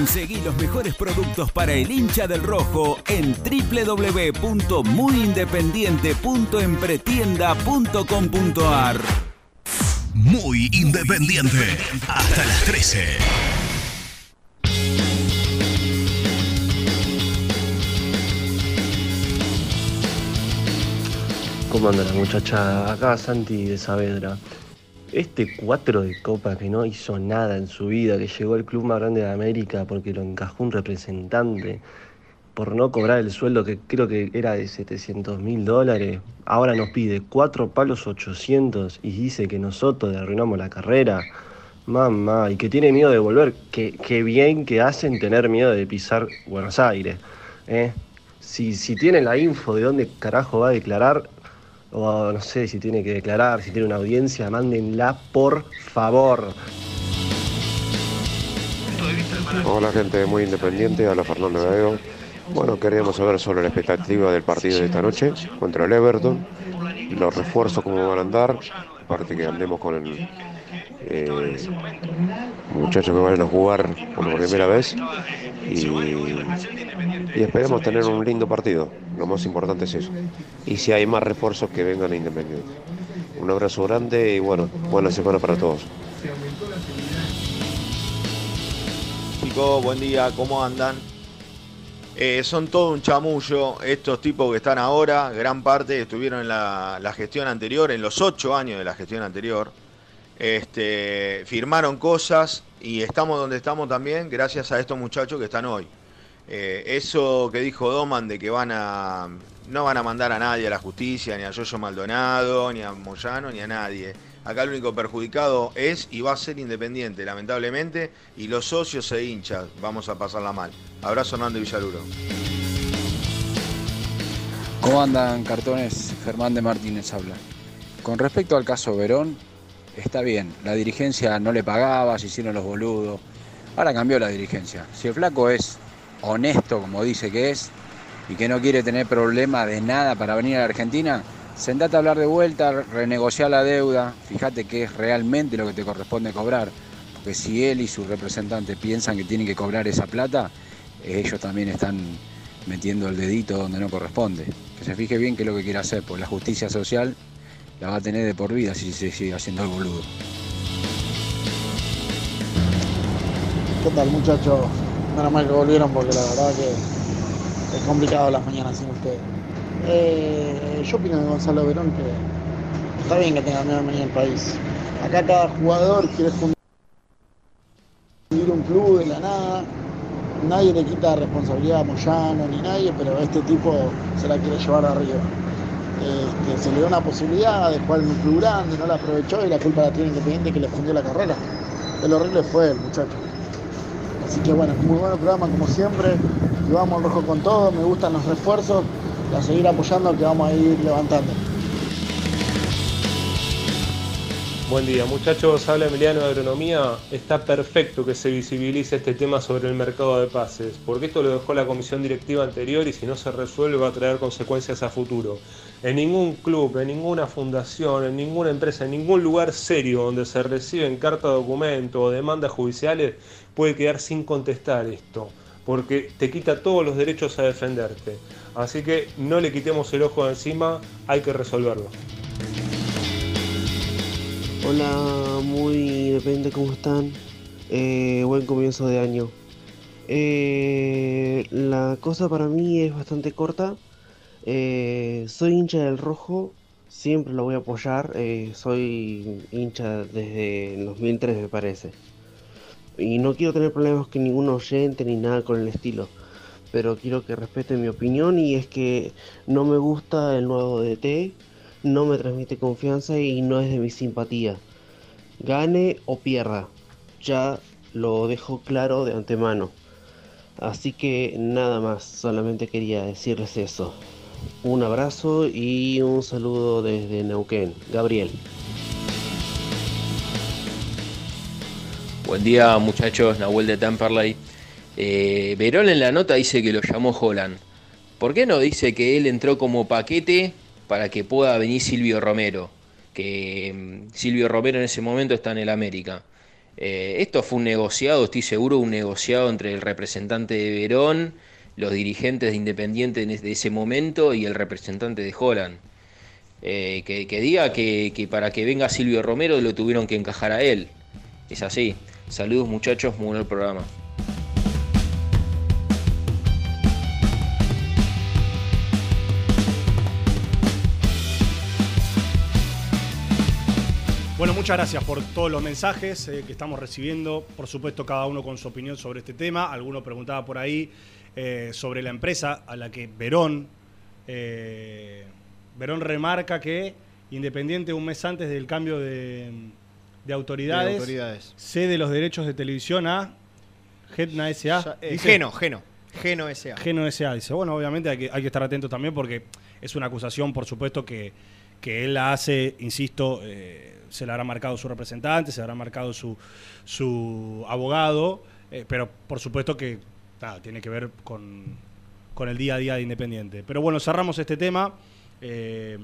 Conseguí los mejores productos para el hincha del rojo en www.muyindependiente.empretienda.com.ar. Muy independiente. Hasta las 13. ¿Cómo anda la muchacha? Acá Santi de Saavedra. Este 4 de Copa que no hizo nada en su vida, que llegó al club más grande de América porque lo encajó un representante por no cobrar el sueldo que creo que era de 700 mil dólares, ahora nos pide 4 palos 800 y dice que nosotros le arruinamos la carrera. Mamá, y que tiene miedo de volver. Qué, bien que hacen tener miedo de pisar Buenos Aires. ¿eh? Si, si tienen la info de dónde carajo va a declarar, o no sé si tiene que declarar, si tiene una audiencia, mándenla por favor. Hola gente muy independiente, habla Fernando Veo. Bueno, queríamos saber sobre la expectativa del partido de esta noche contra el Everton, los refuerzos cómo van a andar, aparte que andemos con el eh, muchachos que van a jugar por primera vez y, y esperemos tener un lindo partido, lo más importante es eso. Y si hay más refuerzos que vengan a Independiente. Un abrazo grande y bueno, buena semana para todos. Chicos, buen día, ¿cómo andan? Eh, son todo un chamullo estos tipos que están ahora, gran parte estuvieron en la, la gestión anterior, en los ocho años de la gestión anterior. Este, firmaron cosas y estamos donde estamos también gracias a estos muchachos que están hoy. Eh, eso que dijo Doman de que van a no van a mandar a nadie a la justicia, ni a Yoyo Maldonado, ni a Moyano, ni a nadie. Acá el único perjudicado es y va a ser Independiente, lamentablemente, y los socios e hinchas vamos a pasarla mal. Abrazo Hernando Villaluro. ¿Cómo andan cartones? Fernández Martínez habla. Con respecto al caso Verón, está bien, la dirigencia no le pagaba, se hicieron los boludos. Ahora cambió la dirigencia. Si el flaco es honesto, como dice que es, y que no quiere tener problema de nada para venir a la Argentina, sentate a hablar de vuelta, renegociar la deuda, fíjate que es realmente lo que te corresponde cobrar. Porque si él y su representante piensan que tienen que cobrar esa plata, ellos también están metiendo el dedito donde no corresponde. Que se fije bien qué es lo que quiere hacer, porque la justicia social la va a tener de por vida si se sigue haciendo el boludo. ¿Qué tal muchachos? Menos mal que volvieron porque la verdad que es complicado las mañanas sin ustedes. Eh, yo opino de Gonzalo Verón que está bien que tenga miedo de venir al país. Acá cada jugador quiere fundir un club de la nada. Nadie le quita responsabilidad a Moyano ni nadie, pero este tipo se la quiere llevar arriba. Se le dio una posibilidad de jugar en un club grande, no la aprovechó y la culpa la tiene Independiente que le fundió la carrera. El horrible fue el muchacho. Así que bueno, muy buen programa como siempre. Y vamos rojo con todo, me gustan los refuerzos y a seguir apoyando que vamos a ir levantando. Buen día, muchachos. Habla Emiliano de Agronomía. Está perfecto que se visibilice este tema sobre el mercado de pases, porque esto lo dejó la comisión directiva anterior y si no se resuelve va a traer consecuencias a futuro. En ningún club, en ninguna fundación, en ninguna empresa, en ningún lugar serio donde se reciben carta de documento o demandas judiciales puede quedar sin contestar esto, porque te quita todos los derechos a defenderte. Así que no le quitemos el ojo de encima, hay que resolverlo. Hola, muy depende cómo están. Eh, buen comienzo de año. Eh, la cosa para mí es bastante corta. Eh, soy hincha del rojo, siempre lo voy a apoyar. soy hincha desde el 2003 me parece. Y no quiero tener problemas con ningún oyente ni nada con el estilo. Pero quiero que respeten mi opinión y es que no me gusta el nuevo DT, no me transmite confianza y no es de mi simpatía. Gane o pierda, ya lo dejo claro de antemano. Así que nada más, solamente quería decirles eso. Un abrazo y un saludo desde Neuquén. Gabriel. Buen día muchachos, Nahuel de Tamperley. Eh, Verón en la nota dice que lo llamó Holland. ¿Por qué no dice que él entró como paquete para que pueda venir Silvio Romero? Que mm, Silvio Romero en ese momento está en el América. Eh, esto fue un negociado, estoy seguro, un negociado entre el representante de Verón, los dirigentes de Independiente de ese momento y el representante de Holland. Eh, que, diga que, que para que venga Silvio Romero lo tuvieron que encajar a él. Es así. Saludos muchachos, muy bueno el programa. Bueno, muchas gracias por todos los mensajes eh, que estamos recibiendo. Por supuesto, cada uno con su opinión sobre este tema. Alguno preguntaba por ahí eh, sobre la empresa a la que Verón, eh, Verón remarca que Independiente un mes antes del cambio de, de autoridades, De autoridades. cede los derechos de televisión a Getna S.A. Eh, Geno, Geno. Geno S.A. Geno S.A. Dice, bueno, obviamente hay que, hay que estar atentos también porque es una acusación, por supuesto, que, que él la hace, insisto, eh, se la habrá marcado su representante, se habrá marcado su, su abogado, eh, pero por supuesto que nada, tiene que ver con, con el día a día de Independiente. Pero bueno, cerramos este tema. Eh,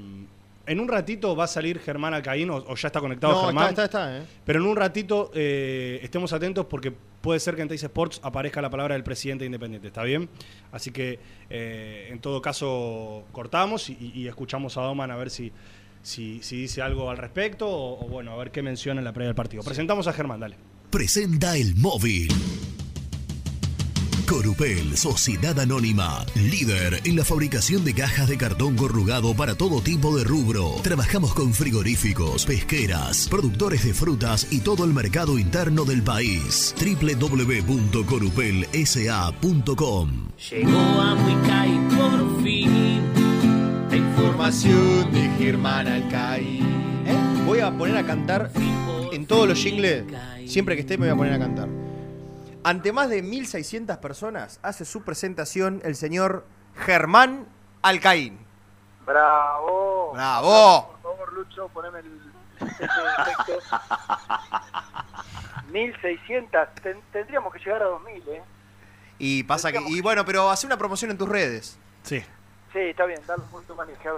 en un ratito va a salir Germán Alcaín, o, o ya está conectado No, Germán. está, está, está, eh. Pero en un ratito eh, estemos atentos porque puede ser que en Teis Sports aparezca la palabra del presidente independiente, ¿está bien? Así que eh, en todo caso cortamos y, y escuchamos a Doman a ver si, si, si dice algo al respecto o, o, bueno, a ver qué menciona en la previa del partido. Presentamos a Germán, dale. Presenta el móvil. Corupel, Sociedad Anónima, líder en la fabricación de cajas de cartón corrugado para todo tipo de rubro. Trabajamos con frigoríficos, pesqueras, productores de frutas y todo el mercado interno del país. www.corupelsa.com Llegó a Muicay por fin. Información de Germán Alcaín. ¿Eh? Voy a poner a cantar en todos los jingles. Siempre que esté me voy a poner a cantar. Ante más de 1600 personas hace su presentación el señor Germán Alcaín. Bravo. Bravo. Por favor, Lucho, poneme el efecto. 1600. Ten- tendríamos que llegar a 2000, ¿eh? Y pasa que. Y bueno, pero hace una promoción en tus redes. Sí. Sí, está bien, dale un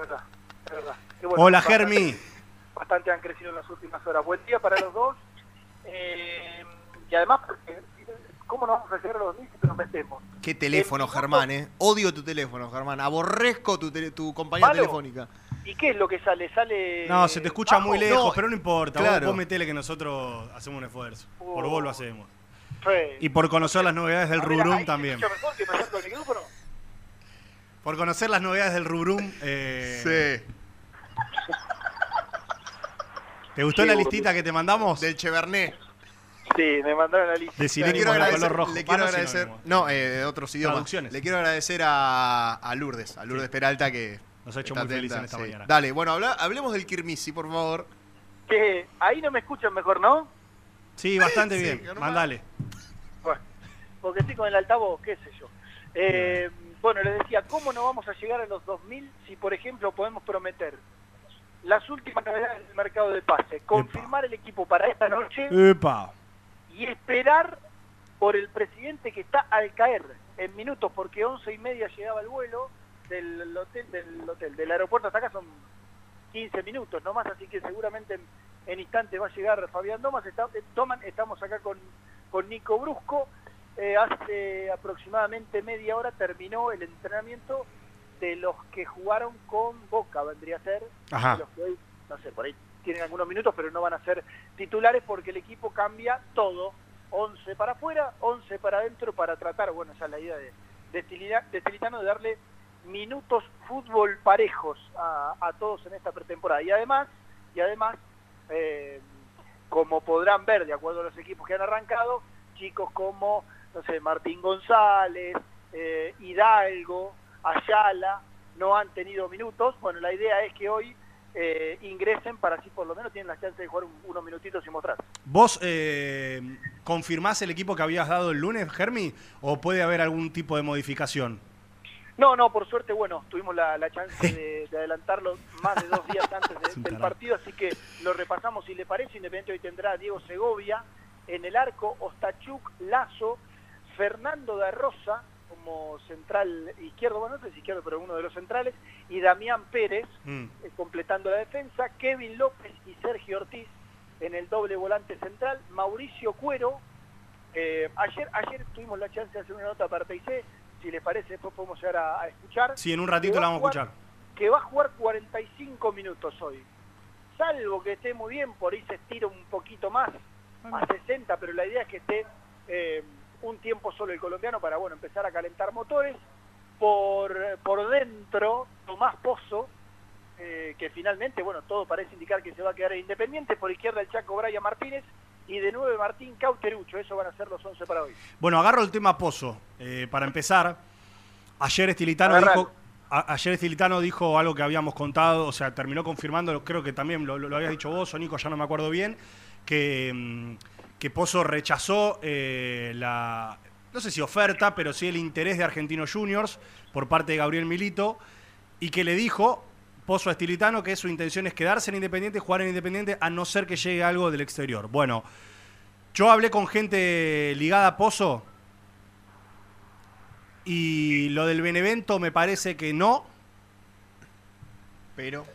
verdad. Es verdad. Bueno, Hola, bastante- Germi. Bastante han crecido en las últimas horas. Buen día para los dos. Eh, y además, porque, ¿cómo nos vamos a llegar a los 2000 si nos metemos? Qué teléfono, El Germán, eh. Odio tu teléfono, Germán. Aborrezco tu, tele- tu compañía ¿Malo? telefónica. ¿Y qué es lo que sale? ¿Sale No, se te escucha bajo? muy lejos, No, pero no importa. Vos- claro. Vos, metele que nosotros hacemos un esfuerzo. Por vos lo hacemos. Sí. Y por conocer las novedades del A ver, ahí Rubrum también. mejor que me acerco al micrófono? Por conocer las novedades del Rubrum. Eh, Sí. ¿Te gustó Sí, la listita que te mandamos? Del Chevernet. Sí, me mandaron la lista. De sinónimos quiero de agradecer, color rojo. le quiero no, agradecer- no, eh, de otros idiomas. Traducciones. Le quiero agradecer a, a Lourdes, a Lourdes Peralta que Nos ha hecho muy felices atenta, en esta sí. mañana. Dale, bueno, habla- hablemos del Kirmisi, por favor. Que ahí no me escuchan mejor, ¿no? Sí, bastante Sí, bien. Mandale. Bueno, porque estoy con el altavoz, qué sé yo. Eh, bueno, les decía, ¿cómo no vamos a llegar a los 2000 si, por ejemplo, podemos prometer las últimas novedades del mercado de pase. Confirmar el equipo para esta noche Epa. y esperar por el presidente que está al caer en minutos, porque once y media llegaba el vuelo del hotel, del hotel, del aeropuerto hasta acá son 15 minutos nomás, así que seguramente en, en instantes va a llegar Fabián Domas, está, Doman, estamos acá con, con Nico Brusco, Eh, hace aproximadamente media hora terminó el entrenamiento de los que jugaron con Boca, vendría a ser, Ajá. los que hoy, no sé, por ahí tienen algunos minutos, pero no van a ser titulares porque el equipo cambia todo, 11 para afuera, 11 para adentro para tratar, bueno, esa es la idea de, de, de Tilitano de darle minutos fútbol parejos a, a todos en esta pretemporada. Y además, y además eh, como podrán ver, de acuerdo a los equipos que han arrancado, chicos como, no sé, Martín González, eh, Hidalgo, Ayala, no han tenido minutos. Bueno, la idea es que hoy eh, ingresen para así por lo menos tienen la chance de jugar un- unos minutitos y mostrar. ¿Vos eh, confirmás el equipo que habías dado el lunes, Germi? ¿O puede haber algún tipo de modificación? No, no, por suerte, bueno, tuvimos la, la chance de, de adelantarlo más de dos días antes de- del partido, así que lo repasamos si le parece. Independiente hoy tendrá a Diego Segovia en el arco, Ostachuk, Lazo, Fernando da Rosa como central izquierdo, bueno, no sé si izquierdo, pero uno de los centrales, y Damián Pérez Mm. eh, completando la defensa, Kevin López y Sergio Ortiz en el doble volante central, Mauricio Cuero. eh, ayer, ayer tuvimos la chance de hacer una nota para PIC, si les parece, después podemos llegar a, a escuchar. Sí, en un ratito la vamos a escuchar. Que va a jugar 45 minutos hoy. Salvo que esté muy bien, por ahí se estira un poquito más, a 60, pero la idea es que esté eh, un tiempo solo el colombiano para, bueno, empezar a calentar motores. Por, por dentro, Tomás Pozo, eh, que finalmente, bueno, todo parece indicar que se va a quedar en Independiente. Por izquierda el Chaco Brian Martínez y de nueve Martín Cauterucho. Eso van a ser los 11 para hoy. Bueno, agarro el tema Pozo. eh, para empezar, ayer Estilitano dijo, a- ayer Estilitano dijo algo que habíamos contado, o sea, terminó confirmando, creo que también lo, lo- lo habías dicho vos o Nico, ya no me acuerdo bien, que, mm, que Pozo rechazó eh, la, no sé si oferta, pero sí el interés de Argentinos Juniors por parte de Gabriel Milito y que le dijo Pozo a Estilitano que su intención es quedarse en Independiente, jugar en Independiente, a no ser que llegue algo del exterior. Bueno, yo hablé con gente ligada a Pozo y lo del Benevento me parece que no, Pero.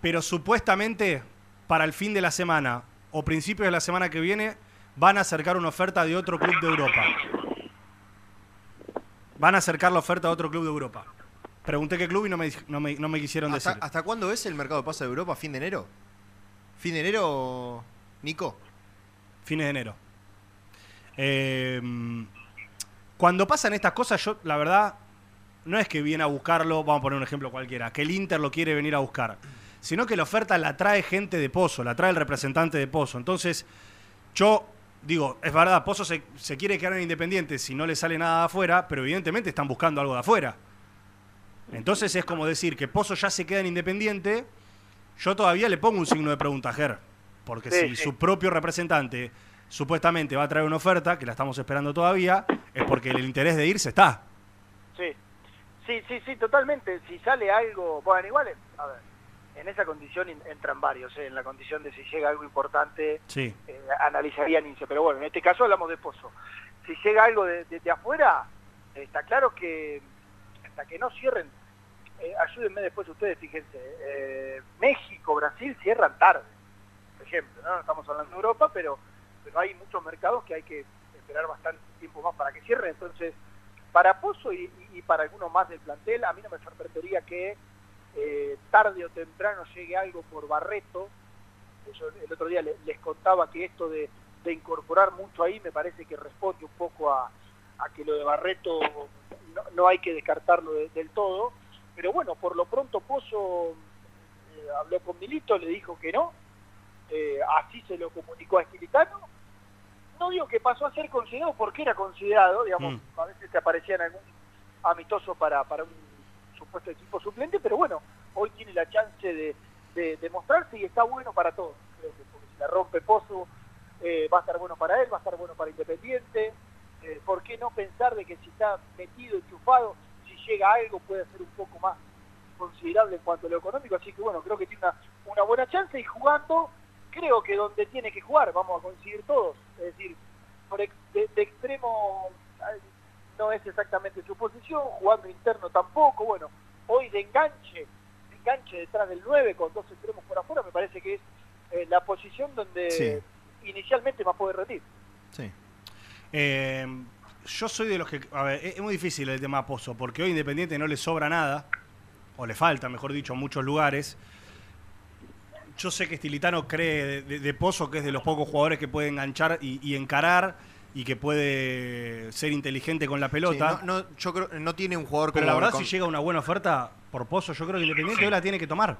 pero supuestamente para el fin de la semana o principios de la semana que viene van a acercar una oferta de otro club de Europa. Van a acercar la oferta de otro club de Europa. Pregunté qué club y no me, no me, no me quisieron ¿Hasta, decir. hasta cuándo es el mercado de pase de Europa? ¿Fin de enero? ¿Fin de enero, Nico? Fines de enero. Eh, cuando pasan estas cosas, yo, la verdad, no es que viene a buscarlo, vamos a poner un ejemplo cualquiera, que el Inter lo quiere venir a buscar, sino que la oferta la trae gente de Pozo, la trae el representante de Pozo. Entonces, yo digo, es verdad, Pozo se, se quiere quedar en Independiente si no le sale nada de afuera, pero evidentemente están buscando algo de afuera. Entonces es como decir que Pozo ya se queda en Independiente, yo todavía le pongo un signo de pregunta a Ger, porque Sí, si sí. su propio representante supuestamente va a traer una oferta, que la estamos esperando todavía, es porque el interés de irse está. Sí, sí, sí, sí, totalmente. Si sale algo, bueno, igual, a ver, en esa condición entran varios, eh, en la condición de si llega algo importante, Sí. eh, analizarían INSE, pero bueno, en este caso hablamos de Pozo. Si llega algo de, de- de afuera, eh, está claro que hasta que no cierren, eh, ayúdenme después ustedes, fíjense, eh, México, Brasil cierran tarde, por ejemplo, ¿no? estamos hablando de Europa, pero, pero hay muchos mercados que hay que esperar bastante tiempo más para que cierren, entonces para Pozo y, y- y para algunos más del plantel, a mí no me sorprendería que eh, tarde o temprano llegue algo por Barreto. Yo el otro día le- les contaba que esto de, de incorporar mucho ahí me parece que responde un poco a, a que lo de Barreto no, no hay que descartarlo de- del todo. Pero bueno, por lo pronto Pozo eh, habló con Milito, le dijo que no. Eh, así se lo comunicó a Esquilitano. No digo que pasó a ser considerado porque era considerado, digamos, a veces te aparecía en algún amistoso para, para un supuesto equipo suplente, pero bueno, hoy tiene la chance de, de, mostrarse y está bueno para todos. Creo que porque si la rompe Pozo, eh, va a estar bueno para él, va a estar bueno para Independiente. Eh, ¿Por qué no pensar de que si está metido, enchufado, si llega algo puede ser un poco más considerable en cuanto a lo económico, así que bueno, creo que tiene una, buena chance y jugando, creo que donde tiene que jugar, vamos a coincidir todos, es decir, de, de extremo no es exactamente su posición, jugando interno tampoco, bueno, hoy de enganche, de enganche detrás del 9 con dos extremos por afuera, me parece que es eh, la posición donde Sí. inicialmente más puede rendir. Sí. Eh, yo soy de los que. A ver, es muy difícil el tema Pozo, porque hoy Independiente no le sobra nada, o le falta, mejor dicho, en muchos lugares. Yo sé que Stilitano cree de, de- de Pozo que es de los pocos jugadores que puede enganchar y, y encarar y que puede ser inteligente con la pelota. Sí, no, no, yo creo no tiene un jugador Pero como la verdad, con- si llega una buena oferta por Pozo, yo creo que Independiente hoy la tiene que tomar.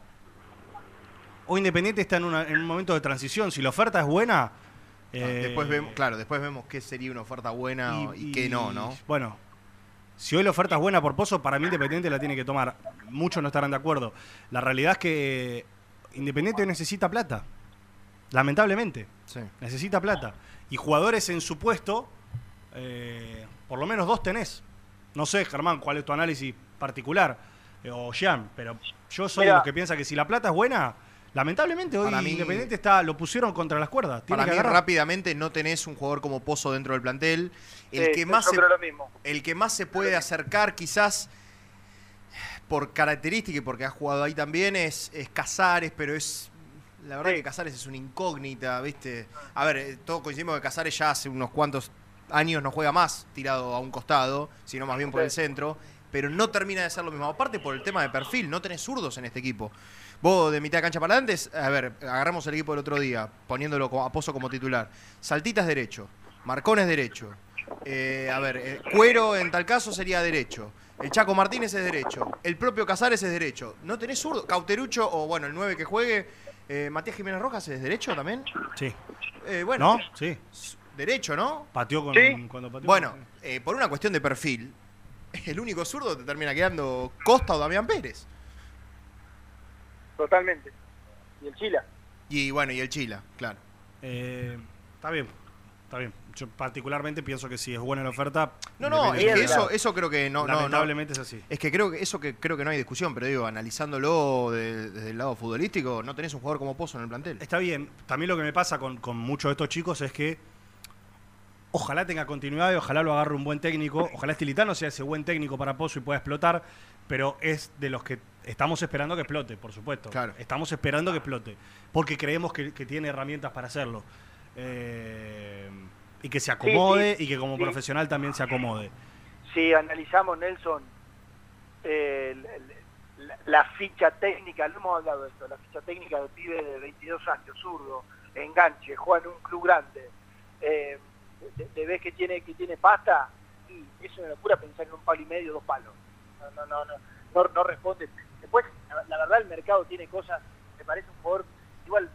Hoy Independiente está en, una- en un momento de transición. Si la oferta es buena. eh, después vemos, claro, después vemos qué sería una oferta buena o- y, qué no, ¿no? Bueno, si hoy la oferta es buena por Pozo, para mí Independiente la tiene que tomar. Muchos no estarán de acuerdo. La realidad es que Independiente necesita plata. Lamentablemente. Necesita plata. Y jugadores en su puesto, eh, por lo menos dos tenés. No sé, Germán, cuál es tu análisis particular. eh, o Jean, pero yo soy de los que piensa que si la plata es buena, lamentablemente hoy Para mí- Independiente está, lo pusieron contra las cuerdas. Tiene Para que mí agarrar. rápidamente no tenés un jugador como Pozo dentro del plantel. El Sí, que más se, creo lo mismo. el que más se puede acercar quizás por característica y porque ha jugado ahí también es, es Casares, pero es la verdad que Casares es una incógnita, ¿viste? A ver, eh, todos coincidimos que Casares ya hace unos cuantos años no juega más tirado a un costado, sino más bien por el centro, pero no termina de ser lo mismo. Aparte por el tema de perfil, no tenés zurdos en este equipo. Vos de mitad de cancha para adelante, a ver, agarramos el equipo del otro día, poniéndolo a Pozo como titular. Saltitas derecho, Marcones derecho. Eh, a ver, eh, Cuero en tal caso sería derecho. El Chaco Martínez es derecho. El propio Casares es derecho. ¿No tenés zurdo? Cauterucho o, bueno, el 9 que juegue. Eh, Matías Jiménez Rojas es derecho también. Sí. Eh, bueno, ¿No? Sí. derecho, ¿no? Pateó con, Sí. cuando pateó. Bueno, eh, por una cuestión de perfil, el único zurdo te termina quedando Costa o Damián Pérez. Totalmente. Y el Chila. Y bueno, y el Chila, claro. Eh, está bien, está bien. Yo particularmente pienso que si es buena la oferta. No, no, es que eso, eso creo que no, no, no. Lamentablemente es así. Es que creo que eso que creo que no hay discusión, pero digo, analizándolo de- desde el lado futbolístico, no tenés un jugador como Pozo en el plantel. Está bien. También lo que me pasa con, con muchos de estos chicos es que ojalá tenga continuidad y ojalá lo agarre un buen técnico. Ojalá Estilitano sea ese buen técnico para Pozo y pueda explotar. Pero es de los que estamos esperando que explote, por supuesto. Claro. Estamos esperando que explote. Porque creemos que, que tiene herramientas para hacerlo. Eh, y que se acomode sí, y que como sí. profesional también se acomode. Si analizamos, Nelson, eh, la, la ficha técnica, no hemos hablado de esto, la ficha técnica del pibe de 22 años, zurdo, enganche, juega en un club grande, eh, te, te ves que tiene que tiene pata y es una locura pensar en un palo y medio, dos palos. No, no, no, no, no, no responde. Después, la, la verdad, el mercado tiene cosas, me parece un jugador, igual,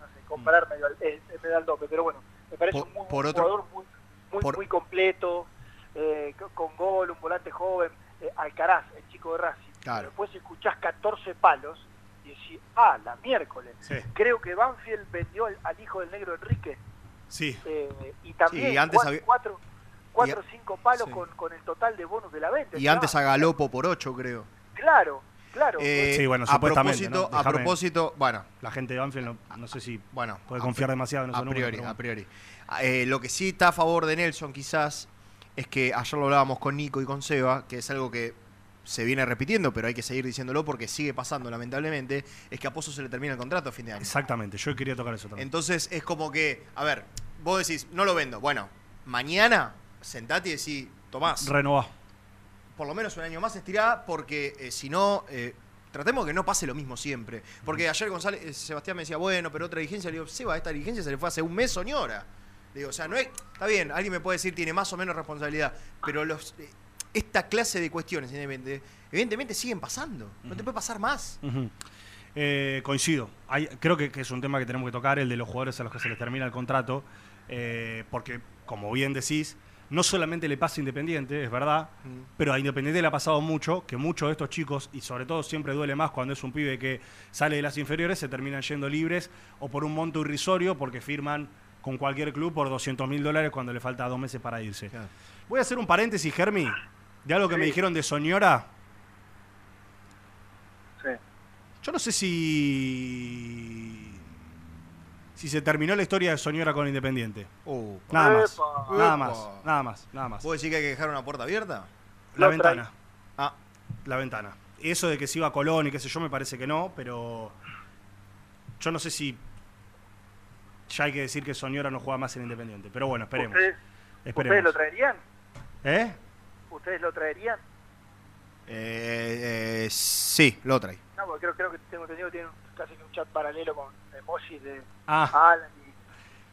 no sé, comparar medio al, eh, medio al dope, pero bueno, me parece Por- un muy, por un otro- jugador muy, muy, por- muy completo, eh, co- con gol, un volante joven, eh, Alcaraz, el chico de Racing. Claro. Después escuchás 14 palos y decís, ah, la miércoles. Sí. Creo que Banfield vendió al, al hijo del negro Enrique Sí. eh, y también Sí, antes cua- había- cuatro, cuatro o y- cinco palos sí. con, con el total de bonus de la venta. Y antes a Galopo por 8, creo. Claro, claro. Eh, Sí, bueno, a propósito, ¿no? a propósito, bueno, La gente de Banfield no, no sé si bueno, puede confiar demasiado en esos a priori, a priori. Eh, lo que sí está a favor de Nelson quizás es que ayer lo hablábamos con Nico y con Seba, que es algo que se viene repitiendo, pero hay que seguir diciéndolo porque sigue pasando lamentablemente, es que a Pozo se le termina el contrato a fin de año. Exactamente, yo quería tocar eso también. Entonces es como que, a ver, vos decís, no lo vendo. Bueno, mañana sentate y decís, Tomás, Renová. Por lo menos un año más estirá, porque eh, si no, eh, tratemos que no pase lo mismo siempre. Porque ayer González, eh, Sebastián me decía, bueno, pero otra dirigencia, le digo, Seba, esta dirigencia se le fue hace un mes, señora. Le digo, o sea, no es, está bien, alguien me puede decir tiene más o menos responsabilidad, pero los eh, esta clase de cuestiones, evidentemente, evidentemente siguen pasando. No te puede pasar más. Eh, coincido. Hay- creo que, que es un tema que tenemos que tocar, el de los jugadores a los que se les termina el contrato, eh, porque, como bien decís, no solamente le pasa a Independiente, es verdad, pero a Independiente le ha pasado mucho, que muchos de estos chicos, y sobre todo siempre duele más cuando es un pibe que sale de las inferiores, se terminan yendo libres o por un monto irrisorio porque firman con cualquier club por 200 mil dólares cuando le falta dos meses para irse. Voy a hacer un paréntesis, Germi, de algo que me dijeron de Soñora. Yo no sé si. Si se terminó la historia de Soñora con Independiente. Uh, nada más. Nada más. Nada más. Nada más. ¿Vos decís que hay que dejar una puerta abierta? La ventana. Ah. La ventana. Eso de que se iba a Colón y qué sé yo, me parece que no, pero. Yo no sé si. Ya hay que decir que Soñora no juega más en Independiente. Pero bueno, esperemos. ¿Ustedes, Esperemos. ¿Ustedes lo traerían? ¿Eh? ¿Ustedes lo traerían? Eh, eh, sí, lo trae. Creo, creo que tengo entendido que tienen casi que un chat paralelo con emojis de Ah. Alan y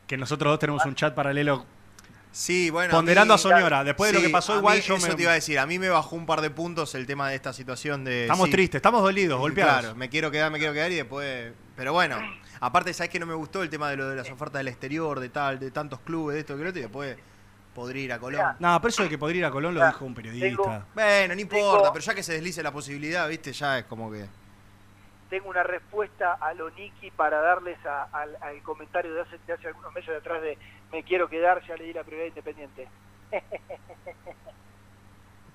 Que nosotros dos tenemos un chat paralelo. Sí, bueno. Ponderando a, mí- Soñora. Después de lo que pasó, a igual mí yo eso me. te iba a decir. A mí me bajó un par de puntos el tema de esta situación de. Estamos sí, tristes, estamos dolidos, golpeados. Claro, me quiero quedar, me quiero quedar y después. Pero bueno, aparte, ¿sabes que no me gustó el tema de lo de las ofertas del exterior, de tal, de tantos clubes, de esto, que lo otro, y después podría ir a Colón. No, pero eso de que podría ir a Colón lo dijo un periodista. Bueno, no importa, Tengo- pero ya que se deslice la posibilidad, viste, ya es como que. Tengo una respuesta a lo Niki para darles a- al, al comentario de hace, de hace algunos meses de atrás de me quiero quedar, ya le di la prioridad independiente.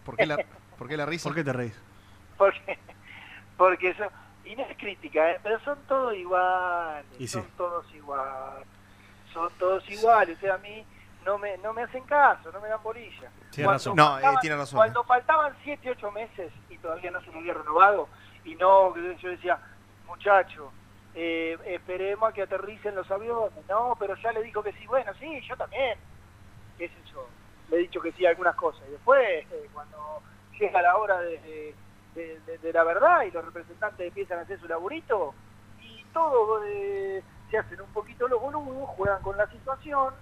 ¿Por qué la, por qué la risa? ¿Por qué te reís? porque porque son, y no es crítica, ¿eh? pero son todos iguales, Y sí. son todos iguales, son todos iguales, o sea, a mí no me, no me hacen caso, no me dan bolilla. Tiene razón. No, eh, tiene razón, Cuando faltaban 7, 8 meses y todavía no se me había renovado, y no, yo decía, muchacho, eh, esperemos a que aterricen los aviones, no, pero ya le dijo que sí, bueno, sí, yo también, qué sé yo, le he dicho que sí a algunas cosas, y después, eh, cuando llega la hora de, la verdad y los representantes empiezan a hacer su laburito, y todos eh, se hacen un poquito los boludos, juegan con la situación,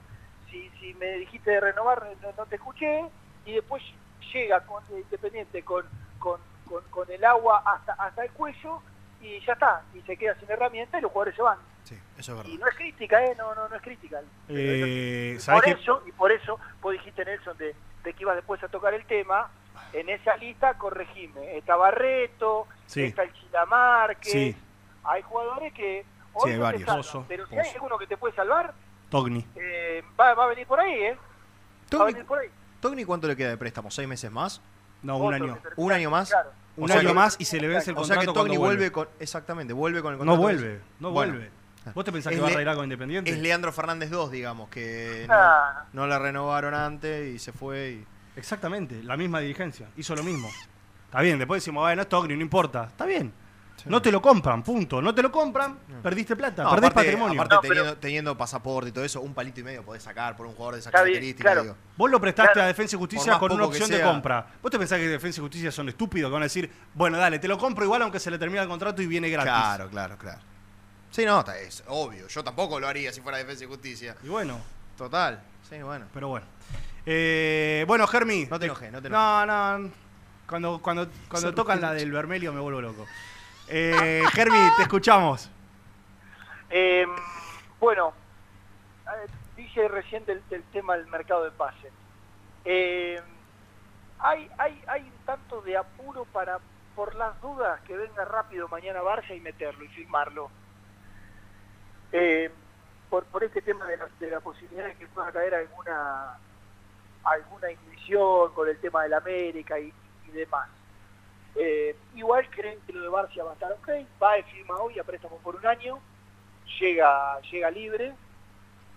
si, me dijiste de renovar no, te escuché, y después llega Independiente con, con, con el agua hasta, hasta el cuello, y ya está, y se queda sin herramienta y los jugadores se van. Sí, eso es verdad. Y no es crítica, ¿eh? No, no, no es crítica. Eh, Y ¿sabés por eso, y por eso, vos dijiste, Nelson, de, de que ibas después a tocar el tema, en esa lista, corregime, está Barreto, Sí. está el Chilamarque, Sí. hay jugadores que hoy Sí, hay no varios. salvan, Oso, pero si hay alguno que te puede salvar, Togni. eh, va, va a venir por ahí, ¿eh? Va a venir por ahí. Togni, ¿cuánto le queda de préstamo? ¿Seis meses más? No, un año. ¿Un año más? Claro. Un O sea año que- más y se le vence el O sea que contrato Togni vuelve vuelve. con. Exactamente, vuelve con el No contrato. vuelve, no Bueno. vuelve. ¿Vos te pensás Es que va a arreglar con Independiente? Es Leandro Fernández 2, digamos, que no, Ah. no la renovaron antes y se fue. Y... Exactamente, la misma dirigencia. Hizo lo mismo. Está bien, después decimos, bueno, es Togni, no importa. Está bien. No te lo compran, punto. No te lo compran, perdiste plata, No, perdés aparte, patrimonio. aparte No, pero- teniendo, pasaporte y todo eso, un palito y medio podés sacar por un jugador de esa característica. claro. digo. Vos lo prestaste Claro. a Defensa y Justicia con una opción de compra. ¿Vos te pensás que Defensa y Justicia son estúpidos? Que van a decir, bueno, dale, te lo compro igual aunque se le termina el contrato y viene gratis. Claro, claro, claro. Sí, no, es obvio. Yo tampoco lo haría si fuera Defensa y Justicia. Y bueno, Total. Sí, bueno. pero bueno. Eh, bueno, Germi. No te enojes, no te No, no. Cuando, cuando, cuando tocan la del Vermelio me vuelvo loco. Eh, Germi, te escuchamos. Eh, bueno, dije recién del, tema del mercado de pases. Eh, hay, hay, hay un tanto de apuro para, por las dudas, que venga rápido mañana Barça y meterlo y firmarlo. Eh, por, por este tema de la, de la posibilidad de que pueda caer alguna alguna intuición con el tema del América y demás. Eh, igual creen que lo de Barcia va a estar ok, va y firma hoy a préstamo por un año, llega, llega libre,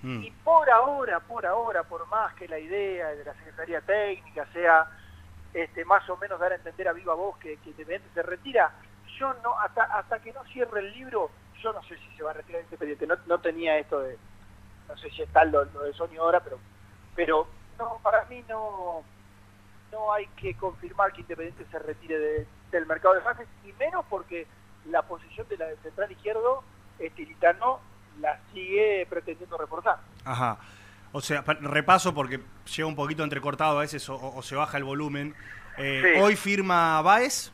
Mm. y por ahora, por ahora, por más que la idea de la Secretaría Técnica sea este, más o menos dar a entender a viva voz que, que Independiente se retira, yo no, hasta, hasta que no cierre el libro, yo no sé si se va a retirar Independiente, no, no tenía esto de, no sé si está lo, lo de Sony ahora, pero, pero no, para mí no, no hay que confirmar que Independiente se retire de- del mercado de pases, y menos porque la posición de la del central izquierdo, este Litano, la sigue pretendiendo reforzar. Ajá. O sea, pa- repaso porque llega un poquito entrecortado a veces o, o se baja el volumen. Eh, Sí. Hoy firma Baez,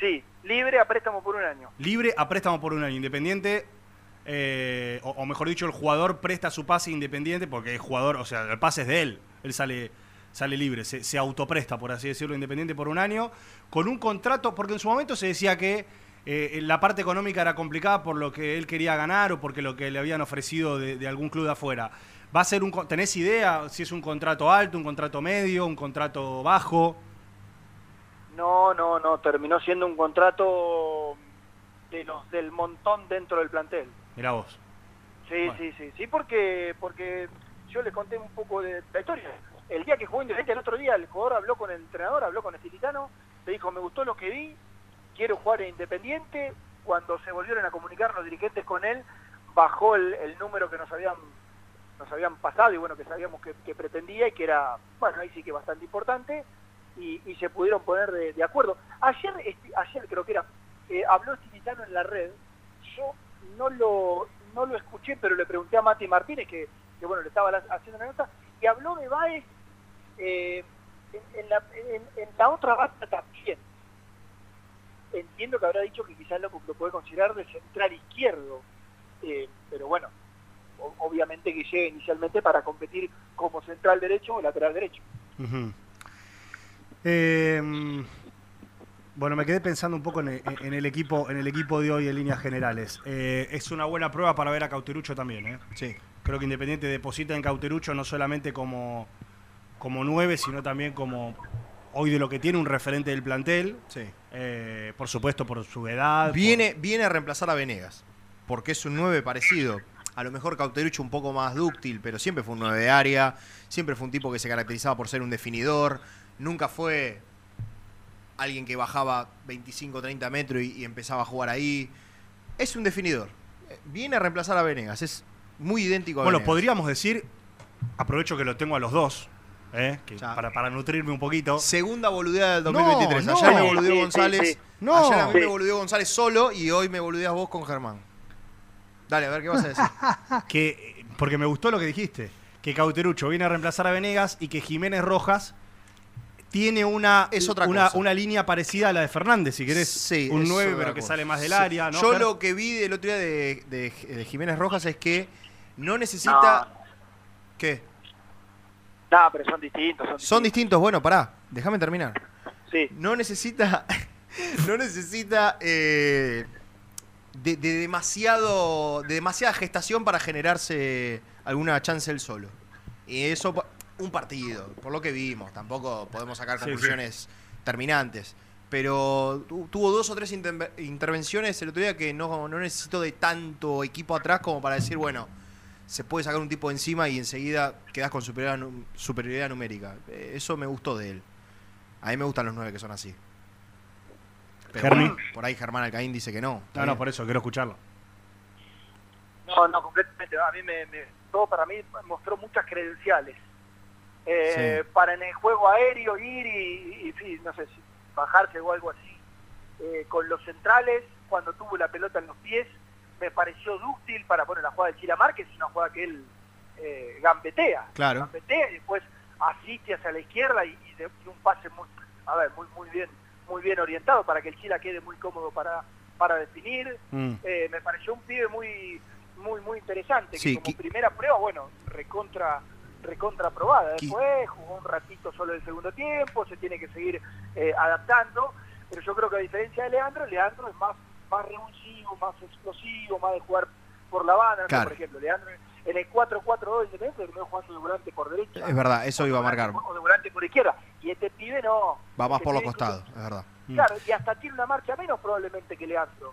Sí, libre a préstamo por un año. libre a préstamo por un año. Independiente, eh, o, o mejor dicho, el jugador presta su pase independiente porque el jugador, o sea, el pase es de él. Él sale, sale libre, se, se autopresta, por así decirlo, independiente por un año, con un contrato, porque en su momento se decía que eh, la parte económica era complicada por lo que él quería ganar o porque lo que le habían ofrecido de, de algún club de afuera. ¿Va a ser un, ¿Tenés idea si es un contrato alto, un contrato medio, un contrato bajo? No, no, no, terminó siendo un contrato de los del montón dentro del plantel. Mirá vos. Sí, Bueno. sí, sí, sí, porque porque yo le conté un poco de la historia. El día que jugó Independiente, el otro día el jugador habló con el entrenador, habló con Estilitano, le dijo, me gustó lo que vi, quiero jugar en Independiente. Cuando se volvieron a comunicar los dirigentes con él, bajó el, número que nos habían nos habían pasado y bueno, que sabíamos que, pretendía y que era, bueno, ahí sí que bastante importante, y, se pudieron poner de, acuerdo. Ayer, este- ayer creo que era, eh, habló Estilitano en la red, yo no lo, no lo escuché, pero le pregunté a Mati Martínez, que, que, bueno, le estaba haciendo una nota, y habló de Baez eh, en, la, en- la otra banda también. Entiendo que habrá dicho que quizás lo, puede considerar de central izquierdo, eh, pero bueno, obviamente que llegue inicialmente para competir como central derecho o lateral derecho. Eh, bueno, me quedé pensando un poco en en el equipo, en el equipo de hoy en líneas generales. Eh, es una buena prueba para ver a Cauterucho también. Sí. Creo que Independiente deposita en Cauterucho no solamente como, como nueve, sino también como hoy de lo que tiene un referente del plantel. Sí. Eh, por supuesto, por su edad. Viene, viene a reemplazar a Venegas, porque es un 9 parecido. A lo mejor Cauterucho un poco más dúctil, pero siempre fue un 9 de área, siempre fue un tipo que se caracterizaba por ser un definidor, nunca fue alguien que bajaba 25, 30 metros y, y empezaba a jugar ahí. Es un definidor. Eh, Viene a reemplazar a Venegas, es muy idéntico a Bueno, Venegas. podríamos decir, aprovecho que lo tengo a los dos, ¿eh? que para, para nutrirme un poquito. Segunda boludeada del 2023. No, Ayer no. me boludeó Sí, sí, González. sí. No. Ayer a mí Sí. me boludeó González solo y hoy me boludeas vos con Germán. Dale, a ver qué vas a decir. que porque me gustó lo que dijiste, que Cauterucho viene a reemplazar a Venegas y que Jiménez Rojas tiene una, Es otra una, cosa. una línea parecida a la de Fernández, si querés. Sí, un es 9, otra pero que cosa. sale más del Sí. área, ¿no? Yo lo que vi del otro día de, de- de Jiménez Rojas es que no necesita. ¿Qué? No, pero son distintos. Son Son distintos. Bueno, pará, déjame terminar. Sí. No necesita. no necesita. eh, de, de demasiado. de demasiada gestación para generarse alguna chance él solo. Y eso. Un partido, por lo que vimos. Tampoco podemos sacar Sí, conclusiones terminantes. Pero tu- tuvo dos o tres interve- intervenciones el otro día que no, no necesitó de tanto equipo atrás como para decir, bueno, se puede sacar un tipo encima y enseguida quedas con superioridad, superioridad numérica. Eh, Eso me gustó de él. A mí me gustan los nueve que son así. Pero bueno, por ahí Germán Alcaín dice que no. No, no, por eso, quiero escucharlo. No, no, completamente. A mí me, me- todo para mí mostró muchas credenciales. Eh, Para en el juego aéreo ir y, no sé, si bajarse o algo así. Eh, con los centrales, cuando tuvo la pelota en los pies, me pareció dúctil para poner la jugada de Chila Márquez, una jugada que él eh, gambetea. Claro. Gambetea y después asiste hacia la izquierda y, y de- y un pase muy, a ver, muy, muy bien, muy bien orientado para que el Chila quede muy cómodo para, para definir. Mm. Eh, me pareció un pibe muy muy muy interesante que como primera prueba bueno recontra recontra probada después jugó un ratito solo el segundo tiempo se tiene que seguir eh, adaptando pero yo creo que a diferencia de Leandro Leandro es más más revulsivo más explosivo más de jugar por la no Claro. por ejemplo Leandro en el 4-4-2 independiente terminó jugando de volante por derecha Es verdad, eso iba a marcar. o de volante por izquierda y este pibe no Va más Este por los costados, es verdad. Claro, y hasta tiene una marcha menos probablemente que Leandro.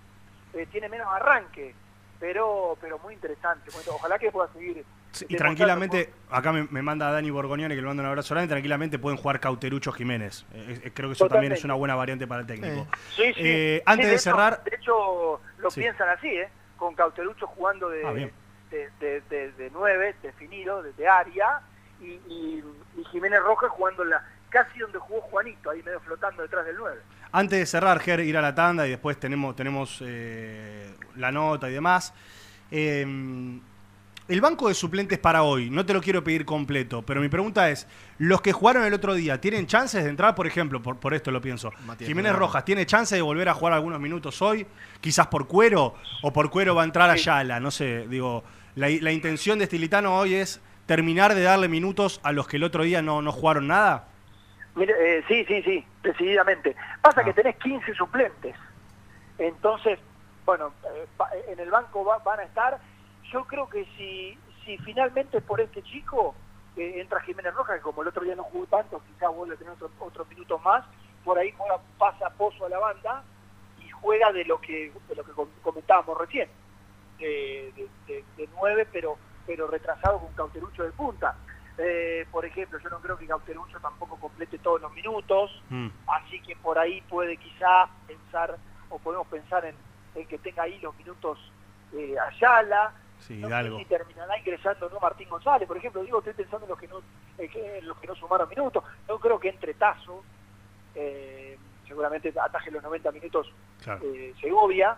Eh, tiene menos arranque, pero pero muy interesante. Bueno, ojalá que pueda seguir. Y tranquilamente, acá me, me manda Dani Borgognone que le mando un abrazo grande, tranquilamente pueden jugar Cauterucho Jiménez. Eh, eh, creo que eso también es una buena variante para el técnico. por- Sí, sí. Eh, Sí, antes de, hecho- cerrar, de hecho, lo Sí. piensan así, ¿eh? Con Cauterucho jugando de, Ah, de, de, de- de nueve, definido, de, de área, y, y, y Jiménez Rojas jugando en la, casi donde jugó Juanito, ahí medio flotando detrás del 9. antes de cerrar, Ger, ir a la tanda y después tenemos, tenemos eh, la nota y demás. Eh, el banco de suplentes para hoy, no te lo quiero pedir completo, pero mi pregunta es, los que jugaron el otro día, ¿tienen chances de entrar, por ejemplo, por, por esto lo pienso? Matías Jiménez Moreno. Rojas, ¿tiene chance de volver a jugar algunos minutos hoy? Quizás por cuero, o por cuero va a entrar Ayala, no sé, digo, la, la intención de Estilitano hoy es terminar de darle minutos a los que el otro día no, no jugaron nada. Mire, eh, sí, sí, sí, decididamente. Pasa Ah. que tenés 15 suplentes. Entonces, bueno, eh, en el banco va- van a estar. Yo creo que si, si finalmente por este chico eh, entra Jiménez Rojas, que como el otro día no jugó tanto, quizás vuelve a tener otro, otros minutos más, por ahí juega, pasa Pozo a la banda y juega de lo que de lo que com- comentábamos recién, de- de nueve, pero pero retrasado con Cauterucho de punta. Eh, por ejemplo, yo no creo que Cauterucho tampoco complete todos los minutos, Mm. así que por ahí puede quizá pensar, o podemos pensar en, en que tenga ahí los minutos eh, Ayala, Sí, no sé si terminará ingresando no Martín González, por ejemplo, digo, estoy pensando en los que no, eh, que- en los que no sumaron minutos, no creo que entre Tazo, eh, seguramente ataje los 90 minutos Claro. eh, Segovia,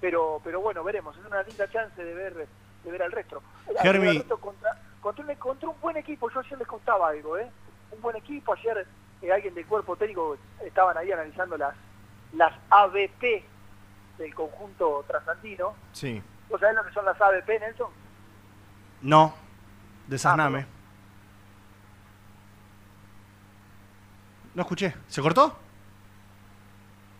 pero pero bueno, veremos, es una linda chance de ver de ver al resto. Ver Germi. al resto contra, contra, un, contra un buen equipo, yo ayer les contaba algo, ¿eh? Un buen equipo, ayer eh, alguien del cuerpo técnico estaban ahí analizando las las ABP del conjunto trasandino. Sí. ¿Vos sabés lo que son las ABP, Nelson? No, desasname. no escuché. ¿Se cortó?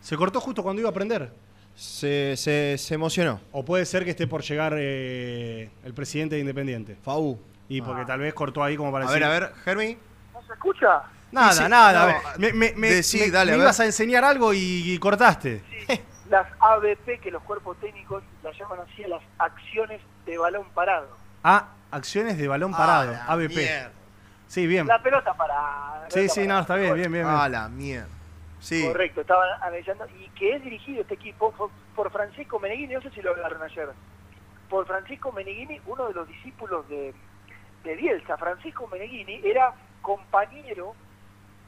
Se cortó justo cuando iba a aprender. Se, se, se emocionó. O puede ser que esté por llegar eh, el presidente de Independiente. FAU. Y porque tal vez cortó ahí como para A ver, decir. a ver, Germi. ¿No se escucha? Nada, nada. a no, ver, me me, me- decí, me- dale, me a ver. ibas a enseñar algo y, y cortaste. Las ABP, que los cuerpos técnicos las llaman así las acciones de balón parado. Ah, acciones de balón parado. ABP. mierda. Sí, bien. La pelota parada. Sí, sí, no, está bien, bien, bien. bien. A la mierda. Sí. Correcto, estaban analizando. Y que es dirigido este equipo por, por Francisco Meneghini, no sé si lo hablaron ayer. Por Francisco Meneghini, uno de los discípulos de, de Bielsa. Francisco Meneghini era compañero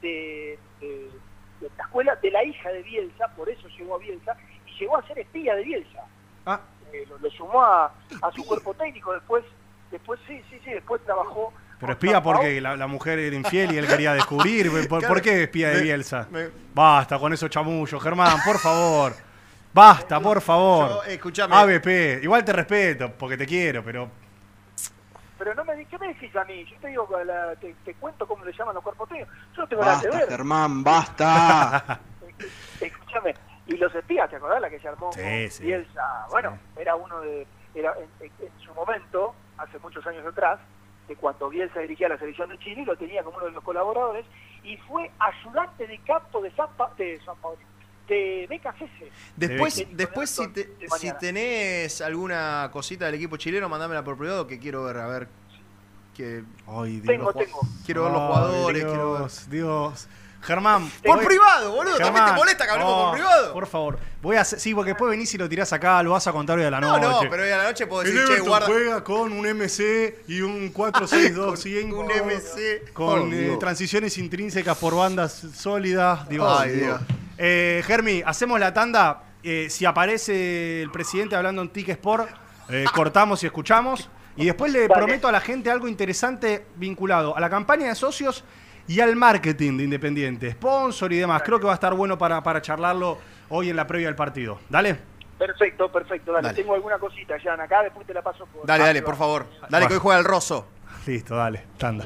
de, de- de la escuela de la hija de Bielsa, por eso llegó a Bielsa, y llegó a ser espía de Bielsa. Ah. Eh, lo, lo sumó a, a su cuerpo técnico, después, después sí, sí, sí, después trabajó Pero espía porque la, la mujer era infiel y él quería descubrir. ¿Por, Claro, por qué espía de me- Bielsa? me- Basta con esos chamullos, Germán, por favor. Basta, por favor. Yo, escuchame. ABP, igual te respeto porque te quiero, pero Pero no me di- ¿qué me decís a mí? Yo te digo, la- te, te cuento cómo le llaman los cuerpos técnicos. Yo no tengo nada que Basta, ver. Germán, basta. Escúchame, y los espías, ¿te acordás la que se armó Sí, con sí. Bielsa? Bueno, era uno de, era en, en- en su momento, hace muchos años atrás, de cuando Bielsa dirigía la selección de Chile, lo tenía como uno de los colaboradores, y fue ayudante de campo de San, Pa- de San Pablo, de BKCS. Después, De- después si, te- de si tenés alguna cosita del equipo chileno, mandámela por privado que quiero ver, a ver. Que, Ay, Dios. Tengo, tengo. Quiero ver los Ay, jugadores, quiero ver. Dios, Dios. Germán. Por voy- privado, boludo. ¿También te Germán, molesta que hablemos no, por privado? Por favor. Voy a hacer, sí, porque después venís y lo tirás acá, lo vas a contar hoy a la No, noche. no, pero hoy a la noche puedo decir, che, guarda. juega con un MC y un 4625. un MC. Con Oh, eh, Dios. transiciones intrínsecas por bandas sólidas. Dios. Ay, Dios. Eh, Germi, hacemos la tanda. Eh, si aparece el presidente hablando en Tic Sport, eh, cortamos y escuchamos. Y después le Dale. prometo a la gente algo interesante vinculado a la campaña de socios y al marketing de Independiente, sponsor y demás. Creo que va a estar bueno para, para charlarlo hoy en la previa del partido. Dale. Perfecto, perfecto, dale. Dale. Tengo alguna cosita, Jan, acá, después te la paso por... Dale, dale, por favor. Dale, que hoy juega el Rosso. Listo, dale. Tanda.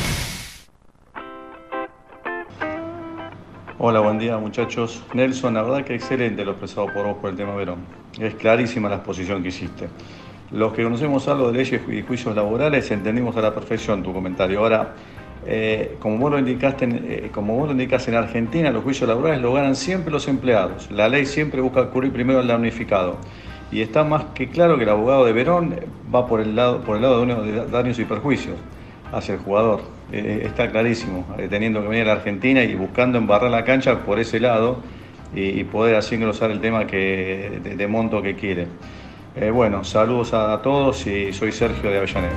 Hola, buen día muchachos. Nelson, la verdad que excelente lo expresado por vos por el tema Verón. Es clarísima la exposición que hiciste. Los que conocemos algo de leyes y juicios laborales entendimos a la perfección tu comentario. Ahora, eh, como, vos lo indicaste, eh, como vos lo indicás en Argentina, los juicios laborales lo ganan siempre los empleados. La ley siempre busca cubrir primero al damnificado. Y está más que claro que el abogado de Verón va por el lado, por el lado de de daños y perjuicios hacia el jugador. Eh, está clarísimo, eh, teniendo que venir a la Argentina y buscando embarrar la cancha por ese lado y, poder así engrosar el tema que, de, de monto que quiere. Eh, bueno, saludos a todos y soy Sergio de Avellaneda.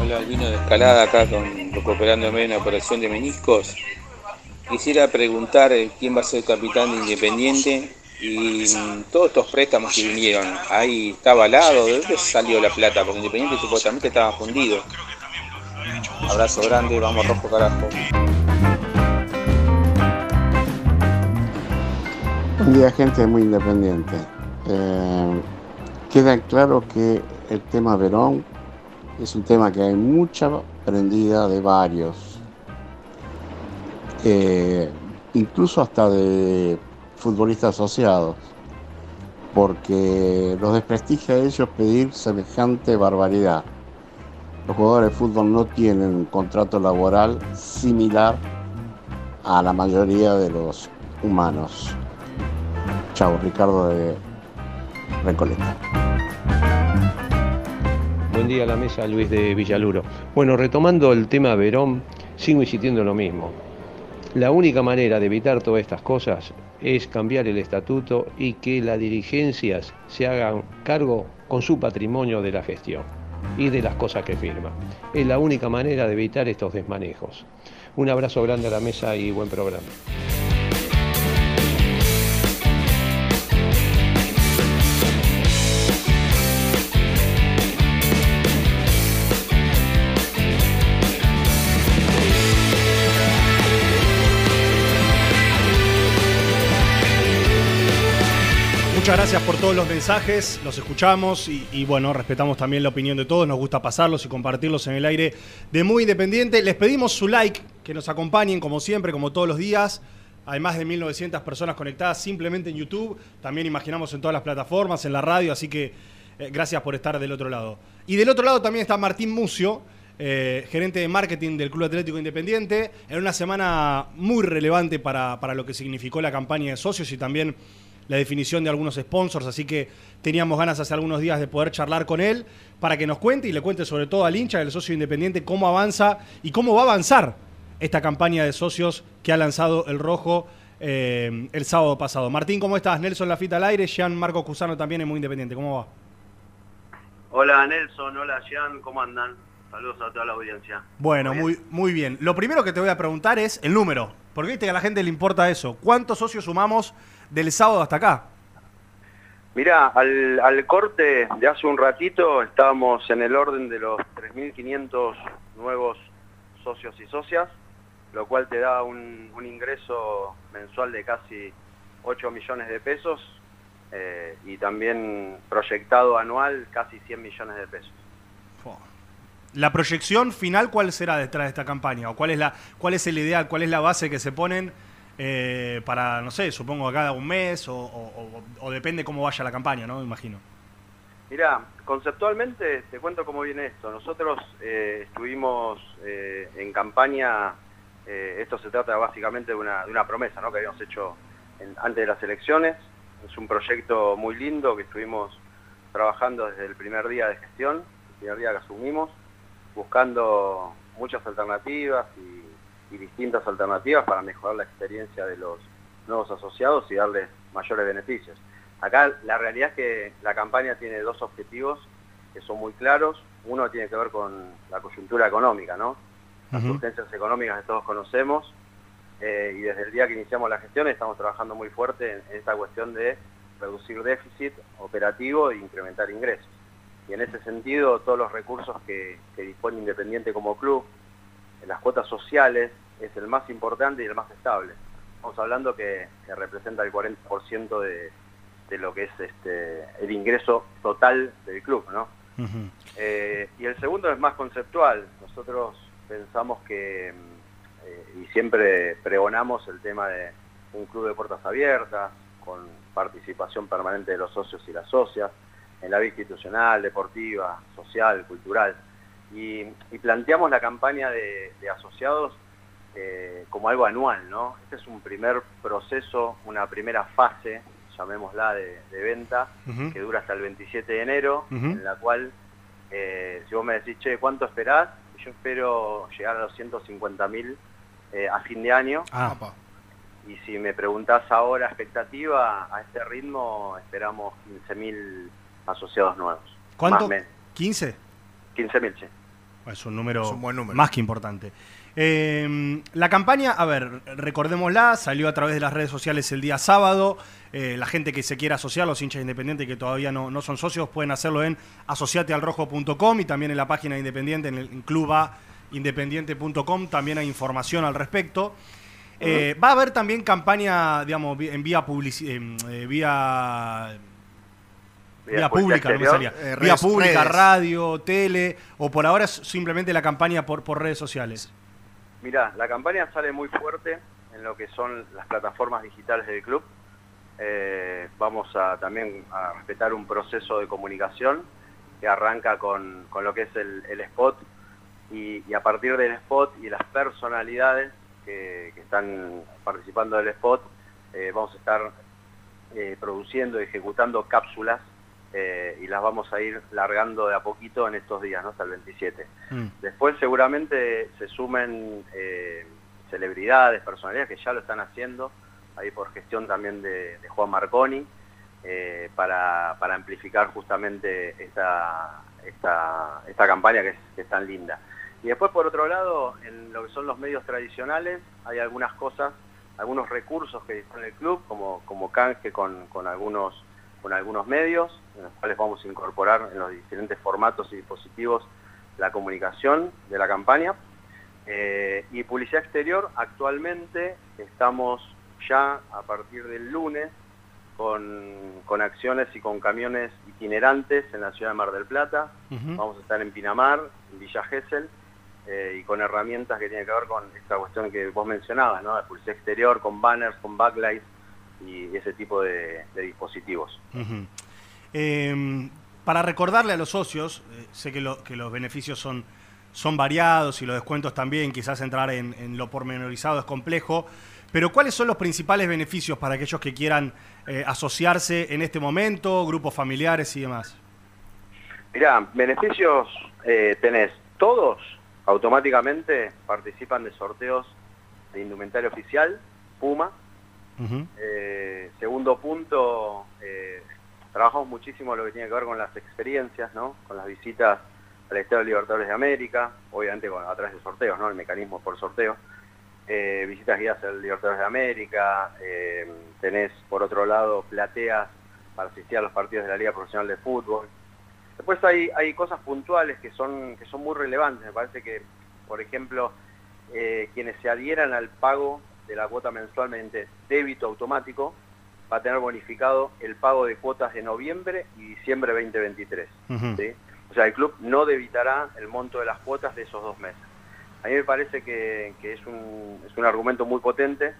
Hola, Albino de Escalada acá con, recuperándome en la operación de meniscos. Quisiera preguntar quién va a ser capitán de Independiente y todos estos préstamos que vinieron. Ahí está avalado, ¿de dónde salió la plata? Porque Independiente supuestamente estaba fundido. Abrazo grande, vamos rojo carajo. Buen día, gente muy independiente. Eh, queda claro que el tema Verón es un tema que hay mucha prendida de varios, eh, incluso hasta de futbolistas asociados, porque los desprestigia a ellos pedir semejante barbaridad. Los jugadores de fútbol no tienen un contrato laboral similar a la mayoría de los humanos. Chao, Ricardo de Recoleta. Buen día a la mesa, Luis de Villaluro. Bueno, retomando el tema Verón, sigo insistiendo en lo mismo. La única manera de evitar todas estas cosas es cambiar el estatuto y que las dirigencias se hagan cargo con su patrimonio de la gestión y de las cosas que firman. Es la única manera de evitar estos desmanejos. Un abrazo grande a la mesa y buen programa. Gracias por todos los mensajes, los escuchamos y, y, bueno, respetamos también la opinión de todos, nos gusta pasarlos y compartirlos en el aire de Muy Independiente. Les pedimos su like, que nos acompañen como siempre, como todos los días. Hay más de 1.900 personas conectadas simplemente en YouTube, también imaginamos en todas las plataformas, en la radio, así que eh, gracias por estar del otro lado. Y del otro lado también está Martín Mucio, eh, gerente de marketing del Club Atlético Independiente, en una semana muy relevante para, para lo que significó la campaña de socios y también la definición de algunos sponsors, así que teníamos ganas hace algunos días de poder charlar con él para que nos cuente y le cuente sobre todo al hincha del socio independiente cómo avanza y cómo va a avanzar esta campaña de socios que ha lanzado el Rojo eh, el sábado pasado. Martín, ¿cómo estás? Nelson Lafita al aire, Jean Marco Cusano también es muy independiente. ¿Cómo va? Hola Nelson, hola Jean, ¿cómo andan? Saludos a toda la audiencia. Bueno, muy, muy bien. Lo primero que te voy a preguntar es el número, porque viste que a la gente le importa eso. ¿Cuántos socios sumamos del sábado hasta acá? Mirá, al, al corte de hace un ratito estábamos en el orden de los 3.500 nuevos socios y socias, lo cual te da un, un ingreso mensual de casi 8 millones de pesos eh, y también proyectado anual casi 100 millones de pesos. la proyección final, ¿cuál será detrás de esta campaña? ¿O cuál es, la, cuál es el ideal, cuál es la base que se ponen eh, para, no sé, supongo cada un mes o, o- o depende cómo vaya la campaña, ¿no? Me imagino. Mira, conceptualmente te cuento cómo viene esto. Nosotros eh, estuvimos eh, en campaña, eh, esto se trata básicamente de una, de una promesa ¿no? que habíamos hecho en- antes de las elecciones. Es un proyecto muy lindo que estuvimos trabajando desde el primer día de gestión, el primer día que asumimos, buscando muchas alternativas y, y distintas alternativas para mejorar la experiencia de los nuevos asociados y darles mayores beneficios. Acá la realidad es que la campaña tiene dos objetivos que son muy claros. Uno tiene que ver con la coyuntura económica, ¿no? Las urgencias económicas que todos conocemos. eh, y desde el día que iniciamos la gestión estamos trabajando muy fuerte en, en esta cuestión de reducir déficit operativo e incrementar ingresos. Y en ese sentido, todos los recursos que, que dispone Independiente como club, las cuotas sociales, es el más importante y el más estable. Estamos hablando que, que representa el 40% de, de lo que es este, el ingreso total del club, ¿no? Eh, y el segundo es más conceptual. Nosotros pensamos que, eh, y siempre pregonamos el tema de un club de puertas abiertas, con participación permanente de los socios y las socias, en la vida institucional, deportiva, social, cultural. Y, y planteamos la campaña de, de asociados eh, como algo anual, ¿no? Este es un primer proceso, una primera fase, llamémosla, de, de venta, que dura hasta el 27 de enero, en la cual, eh, si vos me decís, che, ¿cuánto esperás? Yo espero llegar a los 150 mil a fin de año. Ah. Y si me preguntás ahora expectativa, a este ritmo esperamos 15 mil asociados nuevos. ¿Cuánto? Más men- ¿15? 15 mil, sí. Es un número, Es un buen número. más que importante. Eh, la campaña, a ver, recordémosla, salió a través de las redes sociales el día sábado. Eh, la gente que se quiera asociar, los hinchas independientes que todavía no, no son socios, pueden hacerlo en asociatealrojo.com y también en la página de Independiente, en el en clubaindependiente.com, también hay información al respecto. Eh, va a haber también campaña, digamos, en vía publici- em, eh, vía Vía pública, no me exterior. salía. Eh, vía pública, redes. radio, tele, o por ahora es simplemente la campaña por, por redes sociales. Mirá, la campaña sale muy fuerte en lo que son las plataformas digitales del club. Eh, vamos a también a respetar un proceso de comunicación que arranca con, con lo que es el, el spot y, y a partir del spot y las personalidades que, que están participando del spot, eh, vamos a estar eh, produciendo y ejecutando cápsulas eh, y las vamos a ir largando de a poquito en estos días, ¿no? hasta el 27. Después seguramente se sumen eh, celebridades, personalidades que ya lo están haciendo, ahí por gestión también de, de Juan Marconi, eh, para, para amplificar justamente esta, esta, esta campaña que es, que es tan linda. Y después por otro lado, en lo que son los medios tradicionales, hay algunas cosas, algunos recursos que dispone el club, como, como canje con, con algunos con algunos medios, en los cuales vamos a incorporar en los diferentes formatos y dispositivos la comunicación de la campaña. Eh, y publicidad exterior, actualmente estamos ya a partir del lunes con, con acciones y con camiones itinerantes en la ciudad de Mar del Plata. Vamos a estar en Pinamar, en Villa Gesell, eh, y con herramientas que tienen que ver con esta cuestión que vos mencionabas, ¿no? De publicidad exterior, con banners, con backlights y ese tipo de, de dispositivos. Eh, para recordarle a los socios, eh, sé que, lo- que los beneficios son, son variados y los descuentos también, quizás entrar en, en lo pormenorizado es complejo, pero ¿cuáles son los principales beneficios para aquellos que quieran eh, asociarse en este momento, grupos familiares y demás? Mirá, beneficios eh, tenés todos automáticamente participan de sorteos de indumentaria oficial, Puma. Segundo punto, trabajamos muchísimo lo que tiene que ver con las experiencias, ¿no? Con las visitas al Estadio Libertadores de América, obviamente con- a través de sorteos, ¿no? El mecanismo por sorteo. Eh, visitas guiadas al Libertadores de América, eh, tenés por otro lado plateas para asistir a los partidos de la Liga Profesional de Fútbol. Después hay, hay cosas puntuales que son, que son muy relevantes. Me parece que, por ejemplo, eh, quienes se adhieran al pago de la cuota mensual mediante débito automático va a tener bonificado el pago de cuotas de noviembre y diciembre 2023. Ujú. ¿sí? O sea, el club no debitará el monto de las cuotas de esos dos meses. A mí me parece que, que es, un, es un argumento muy potente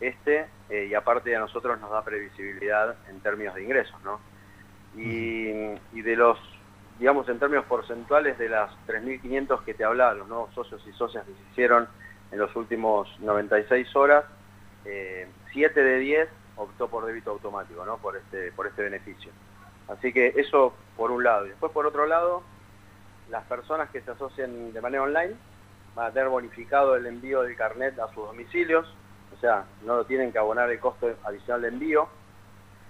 este eh, y aparte a nosotros nos da previsibilidad en términos de ingresos, ¿no? Y, y de los, digamos, en términos porcentuales de las 3.500 que te hablaba, los nuevos socios y socias que se hicieron en los últimos 96 horas, eh, 7 de 10 optó por débito automático, ¿no? Por este, por este beneficio. Así que eso por un lado. Y después por otro lado, las personas que se asocian de manera online van a tener bonificado el envío del carnet a sus domicilios, o sea, no lo tienen que abonar el costo adicional de envío.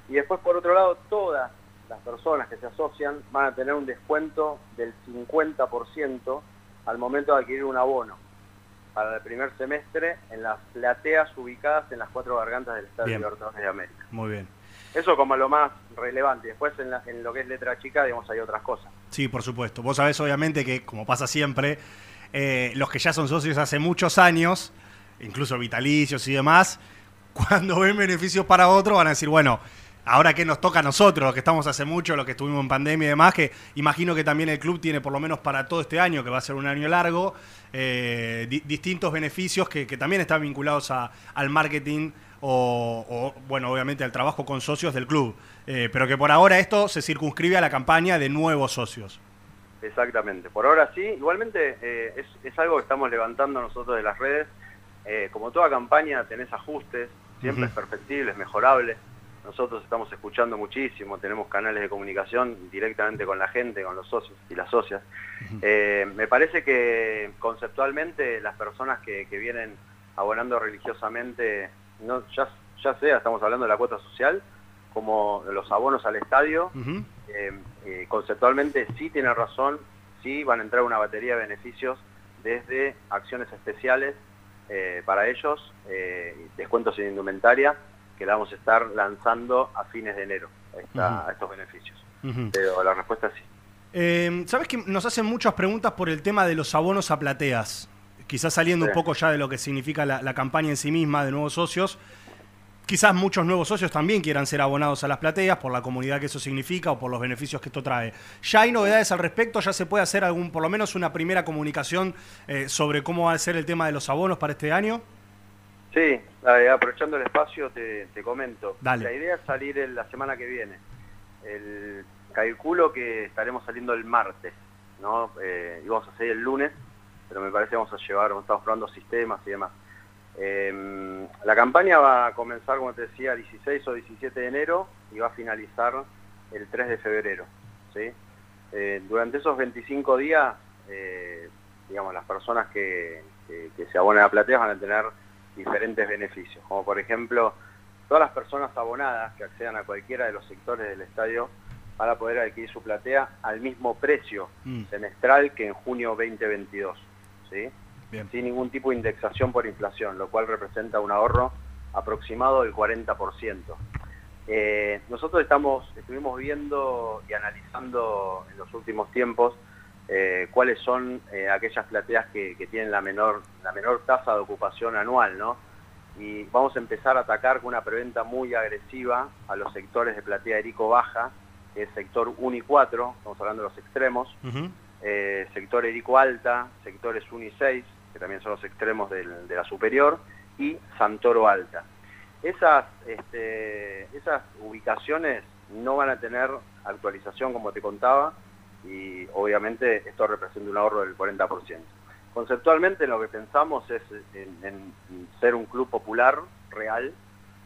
Y después por otro lado, todas las personas que se asocian van a tener un descuento del 50% al momento de adquirir un abono para el primer semestre en las plateas ubicadas en las cuatro gargantas del Estado Bien. Libertadores de América. Muy bien. Eso como lo más relevante. Después en, la- en lo que es letra chica, digamos, hay otras cosas. Sí, por supuesto. Vos sabés, obviamente, que como pasa siempre, eh, los que ya son socios hace muchos años, incluso vitalicios y demás, cuando ven beneficios para otro van a decir, bueno, ahora que nos toca a nosotros, los que estamos hace mucho, los que estuvimos en pandemia y demás, que imagino que también el club tiene por lo menos para todo este año, que va a ser un año largo, eh, di- distintos beneficios que, que también están vinculados a- al marketing o, o, bueno, obviamente al trabajo con socios del club. Eh, pero que por ahora esto se circunscribe a la campaña de nuevos socios. Exactamente. Por ahora sí. Igualmente eh, es, es algo que estamos levantando nosotros de las redes. Como toda campaña tenés ajustes, siempre Ujú. es perfectible, es mejorable. Nosotros estamos escuchando muchísimo, tenemos canales de comunicación directamente con la gente, con los socios y las socias. Eh, me parece que conceptualmente las personas que, que vienen abonando religiosamente, no, ya, ya sea, estamos hablando de la cuota social, como los abonos al estadio, eh, eh, conceptualmente sí tiene razón, sí van a entrar una batería de beneficios desde acciones especiales eh, para ellos, descuentos en indumentaria, que la vamos a estar lanzando a fines de enero, esta- estos beneficios. Pero la respuesta es sí. Eh, Sabes que nos hacen muchas preguntas por el tema de los abonos a plateas. Quizás saliendo un poco ya de lo que significa la, la campaña en sí misma de nuevos socios. Quizás muchos nuevos socios también quieran ser abonados a las plateas por la comunidad que eso significa o por los beneficios que esto trae. ¿Ya hay novedades al respecto? ¿Ya se puede hacer algún, por lo menos una primera comunicación eh, sobre cómo va a ser el tema de los abonos para este año? Sí, aprovechando el espacio te, te comento. Dale. La idea es salir el- la semana que viene. El, calculo que estaremos saliendo el martes, ¿no? Eh, íbamos a salir el lunes, pero me parece que vamos a llevar, estamos probando sistemas y demás. Eh, la campaña va a comenzar, como te decía, 16 o 17 de enero y va a finalizar el 3 de febrero. ¿sí? Eh, durante esos 25 días, eh, digamos, las personas que, que- que se abonen a plateas van a tener diferentes beneficios, como por ejemplo, todas las personas abonadas que accedan a cualquiera de los sectores del estadio van a poder adquirir su platea al mismo precio Mm. semestral que en junio 2022, ¿sí? Bien. sin ningún tipo de indexación por inflación, lo cual representa un ahorro aproximado del 40%. Eh, nosotros estamos, estuvimos viendo y analizando en los últimos tiempos eh, cuáles son eh, aquellas plateas que, que tienen la menor, la menor tasa de ocupación anual, ¿no? Y vamos a empezar a atacar con una preventa muy agresiva a los sectores de platea Erico Baja, que es sector 1 y 4, estamos hablando de los extremos, eh, sector Erico Alta, sectores 1 y 6, que también son los extremos del- de la superior, y Santoro Alta. Esas, este, esas ubicaciones no van a tener actualización, como te contaba, y obviamente esto representa un ahorro del 40%. Conceptualmente lo que pensamos es en, en ser un club popular real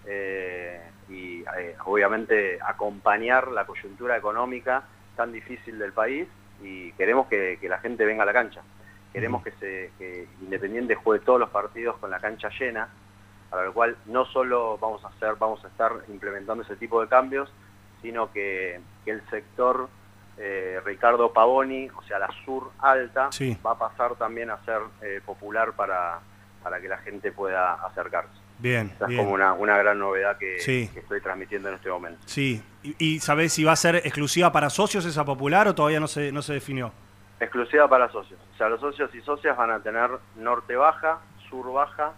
eh, y eh, obviamente acompañar la coyuntura económica tan difícil del país y queremos que, que la gente venga a la cancha. Queremos que, se, que Independiente juegue todos los partidos con la cancha llena, para lo cual no solo vamos a hacer, vamos a estar implementando ese tipo de cambios, sino que, que el sector eh, Ricardo Pavoni, o sea la sur alta, Sí. va a pasar también a ser eh, popular para, para que la gente pueda acercarse. Bien, Esa es como una, una gran novedad que, Sí. que estoy transmitiendo en este momento. Sí. ¿Y, y sabés si va a ser exclusiva para socios esa popular o todavía no se, no se definió? Exclusiva para socios. O sea, los socios y socias van a tener norte baja, sur baja,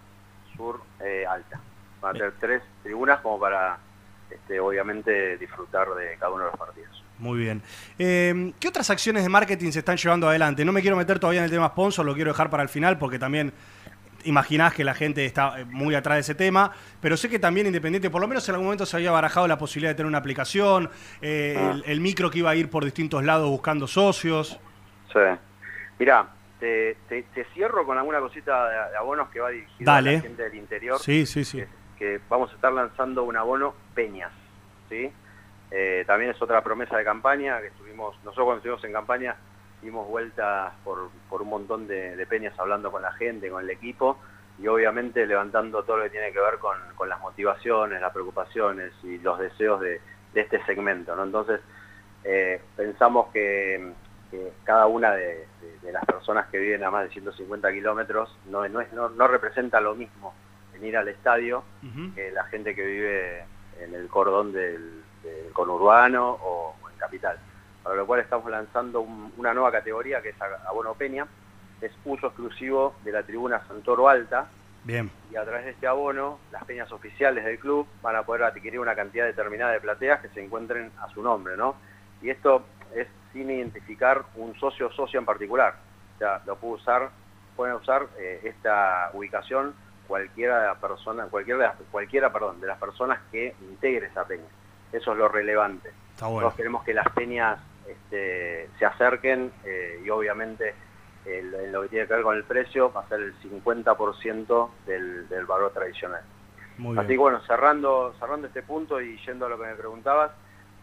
sur eh, alta. Van a tener tres tribunas como para este, obviamente disfrutar de cada uno de los partidos. Muy bien. Eh, ¿Qué otras acciones de marketing se están llevando adelante? No me quiero meter todavía en el tema sponsor, lo quiero dejar para el final porque también imaginás que la gente está eh, muy atrás de ese tema, pero sé que también Independiente, por lo menos en algún momento se había barajado la posibilidad de tener una aplicación, eh, Ah. el, el micro que iba a ir por distintos lados buscando socios. Sí. Mirá, te, te- te cierro con alguna cosita de, de abonos que va dirigido a la gente del interior. Sí, sí, sí. que vamos a estar lanzando un abono Peñas, ¿sí? Eh, también es otra promesa de campaña que estuvimos, nosotros cuando estuvimos en campaña dimos vueltas por, por un montón de, de peñas hablando con la gente, con el equipo y obviamente levantando todo lo que tiene que ver con, con las motivaciones, las preocupaciones y los deseos de, de este segmento, ¿no? Entonces eh, pensamos que, que cada una de, de- las personas que viven a más de 150 kilómetros no, no, es- no, no representa lo mismo venir al estadio que la gente que vive en el cordón del, del conurbano o, o en capital. Para lo cual estamos lanzando un- una nueva categoría que es abono peña, es uso exclusivo de la tribuna Santoro Alta Bien. y a través de este abono las peñas oficiales del club van a poder adquirir una cantidad determinada de plateas que se encuentren a su nombre, ¿no? Y esto es sin identificar un socio o socia en particular. O sea, lo puede usar, pueden usar eh, esta ubicación cualquiera de la persona, cualquiera, de las- cualquiera, perdón, de las personas que integre esa peña. Eso es lo relevante. Está bueno. Nosotros queremos que las peñas este, se acerquen eh, y obviamente el- en lo que tiene que ver con el precio va a ser el 50% del, del valor tradicional. Muy Así bien. que bueno, cerrando, cerrando este punto y yendo a lo que me preguntabas,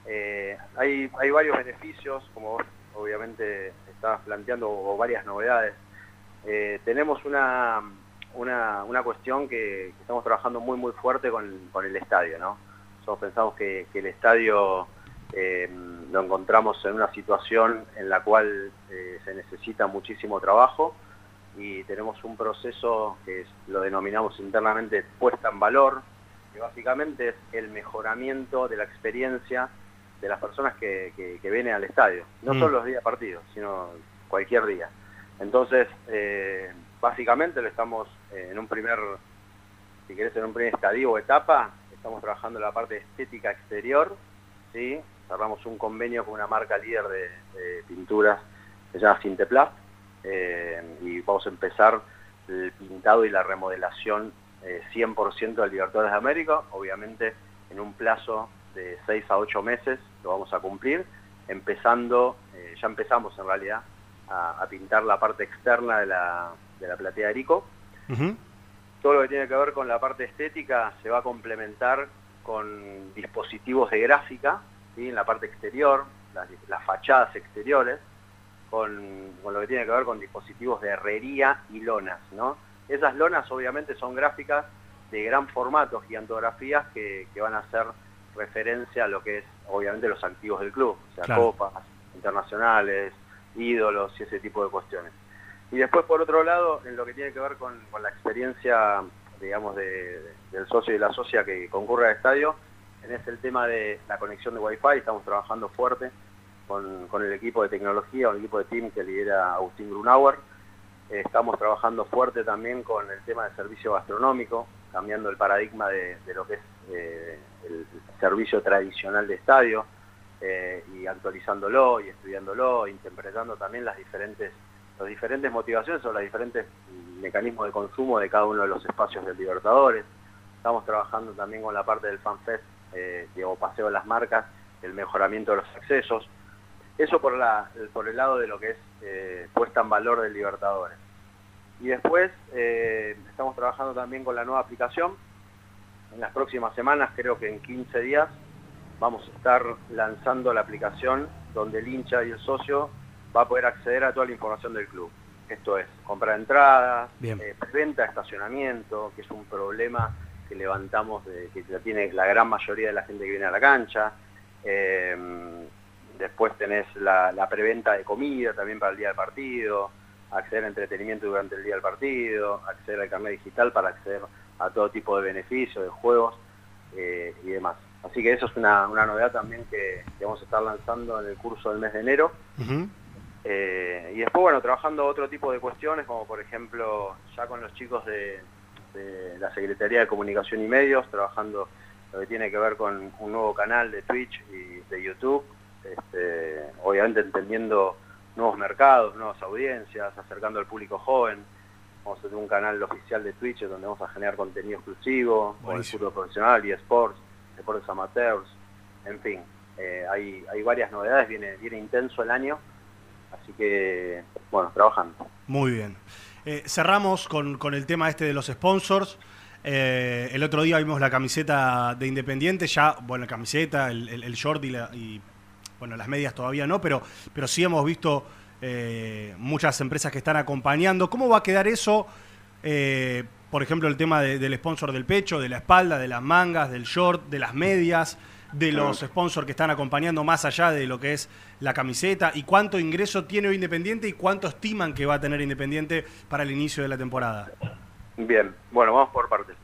eh, hay, hay varios beneficios, como vos obviamente estabas planteando, o varias novedades. Eh, tenemos una, una, una cuestión que, que estamos trabajando muy muy fuerte con, con el estadio, ¿no? Nosotros pensamos que, que el estadio eh, lo encontramos en una situación en la cual eh, se necesita muchísimo trabajo y tenemos un proceso que es- lo denominamos internamente puesta en valor, que básicamente es el mejoramiento de la experiencia de las personas que, que- que vienen al estadio, no Mm. solo los días de partido, sino cualquier día. Entonces, eh, básicamente lo estamos en un primer, si querés, en un primer estadio o etapa, estamos trabajando en la parte estética exterior, ¿sí? cerramos un convenio con una marca líder de, pinturas que se llama Sinteplast, eh, y vamos a empezar el pintado y la remodelación eh, 100% del Libertadores de América, obviamente en un plazo de 6 a 8 meses lo vamos a cumplir, empezando, eh, ya empezamos en realidad a, a pintar la parte externa de la, de la platea de Erico, todo lo que tiene que ver con la parte estética se va a complementar con dispositivos de gráfica, ¿sí? en la parte exterior, las, las fachadas exteriores, con, con lo que tiene que ver con dispositivos de herrería y lonas. ¿no? Esas lonas obviamente son gráficas de gran formato, gigantografías que, que van a hacer referencia a lo que es obviamente los activos del club, o sea, Claro. copas internacionales, ídolos y ese tipo de cuestiones. Y después, por otro lado, en lo que tiene que ver con, con la experiencia, digamos, de- del socio y la socia que concurre al estadio, tenés el tema de la conexión de Wi-Fi, estamos trabajando fuerte con, con el equipo de tecnología, o el equipo de team que lidera Agustín Grunauer. Eh, estamos trabajando fuerte también con el tema del servicio gastronómico, cambiando el paradigma de, de lo que es eh, el servicio tradicional de estadio, eh, y actualizándolo y estudiándolo, interpretando también las diferentes las diferentes motivaciones o los diferentes mecanismos de consumo de cada uno de los espacios del Libertadores. Estamos trabajando también con la parte del FanFest, eh, Diego Paseo de las Marcas, el mejoramiento de los accesos. Eso por, la, por el lado de lo que es eh, puesta en valor del Libertadores. Y después eh, estamos trabajando también con la nueva aplicación. En las próximas semanas, creo que en 15 días, vamos a estar lanzando la aplicación donde el hincha y el socio va a poder acceder a toda la información del club. Esto es, comprar entradas, eh, venta de estacionamiento, que es un problema que levantamos, de, que la tiene la gran mayoría de la gente que viene a la cancha. Eh, después tenés la, la preventa de comida también para el día del partido, acceder a entretenimiento durante el día del partido, acceder al carnet digital para acceder a todo tipo de beneficios, de juegos eh, y demás. Así que eso es una, una novedad también que, que vamos a estar lanzando en el curso del mes de enero. Eh, y después, bueno, trabajando otro tipo de cuestiones, como por ejemplo, ya con los chicos de, de la Secretaría de Comunicación y Medios, trabajando lo que tiene que ver con un nuevo canal de Twitch y de YouTube, este, obviamente entendiendo nuevos mercados, nuevas audiencias, acercando al público joven. Vamos a tener un canal oficial de Twitch donde vamos a generar contenido exclusivo, con el fútbol profesional y sports, deportes amateurs, en fin. eh, hay, hay varias novedades, viene, viene intenso el año, así que, bueno, trabajando. Muy bien. Eh, cerramos con, con el tema este de los sponsors. Eh, el otro día vimos la camiseta de Independiente, ya, bueno, la camiseta, el, short y, la- y, bueno, las medias todavía no, pero, pero sí hemos visto eh, muchas empresas que están acompañando. ¿Cómo va a quedar eso? Eh, por ejemplo, el tema de- del sponsor del pecho, de la espalda, de las mangas, del short, de las medias, de los sponsors que están acompañando más allá de lo que es la camiseta y cuánto ingreso tiene hoy Independiente y cuánto estiman que va a tener Independiente para el inicio de la temporada. Bien, bueno, vamos por partes.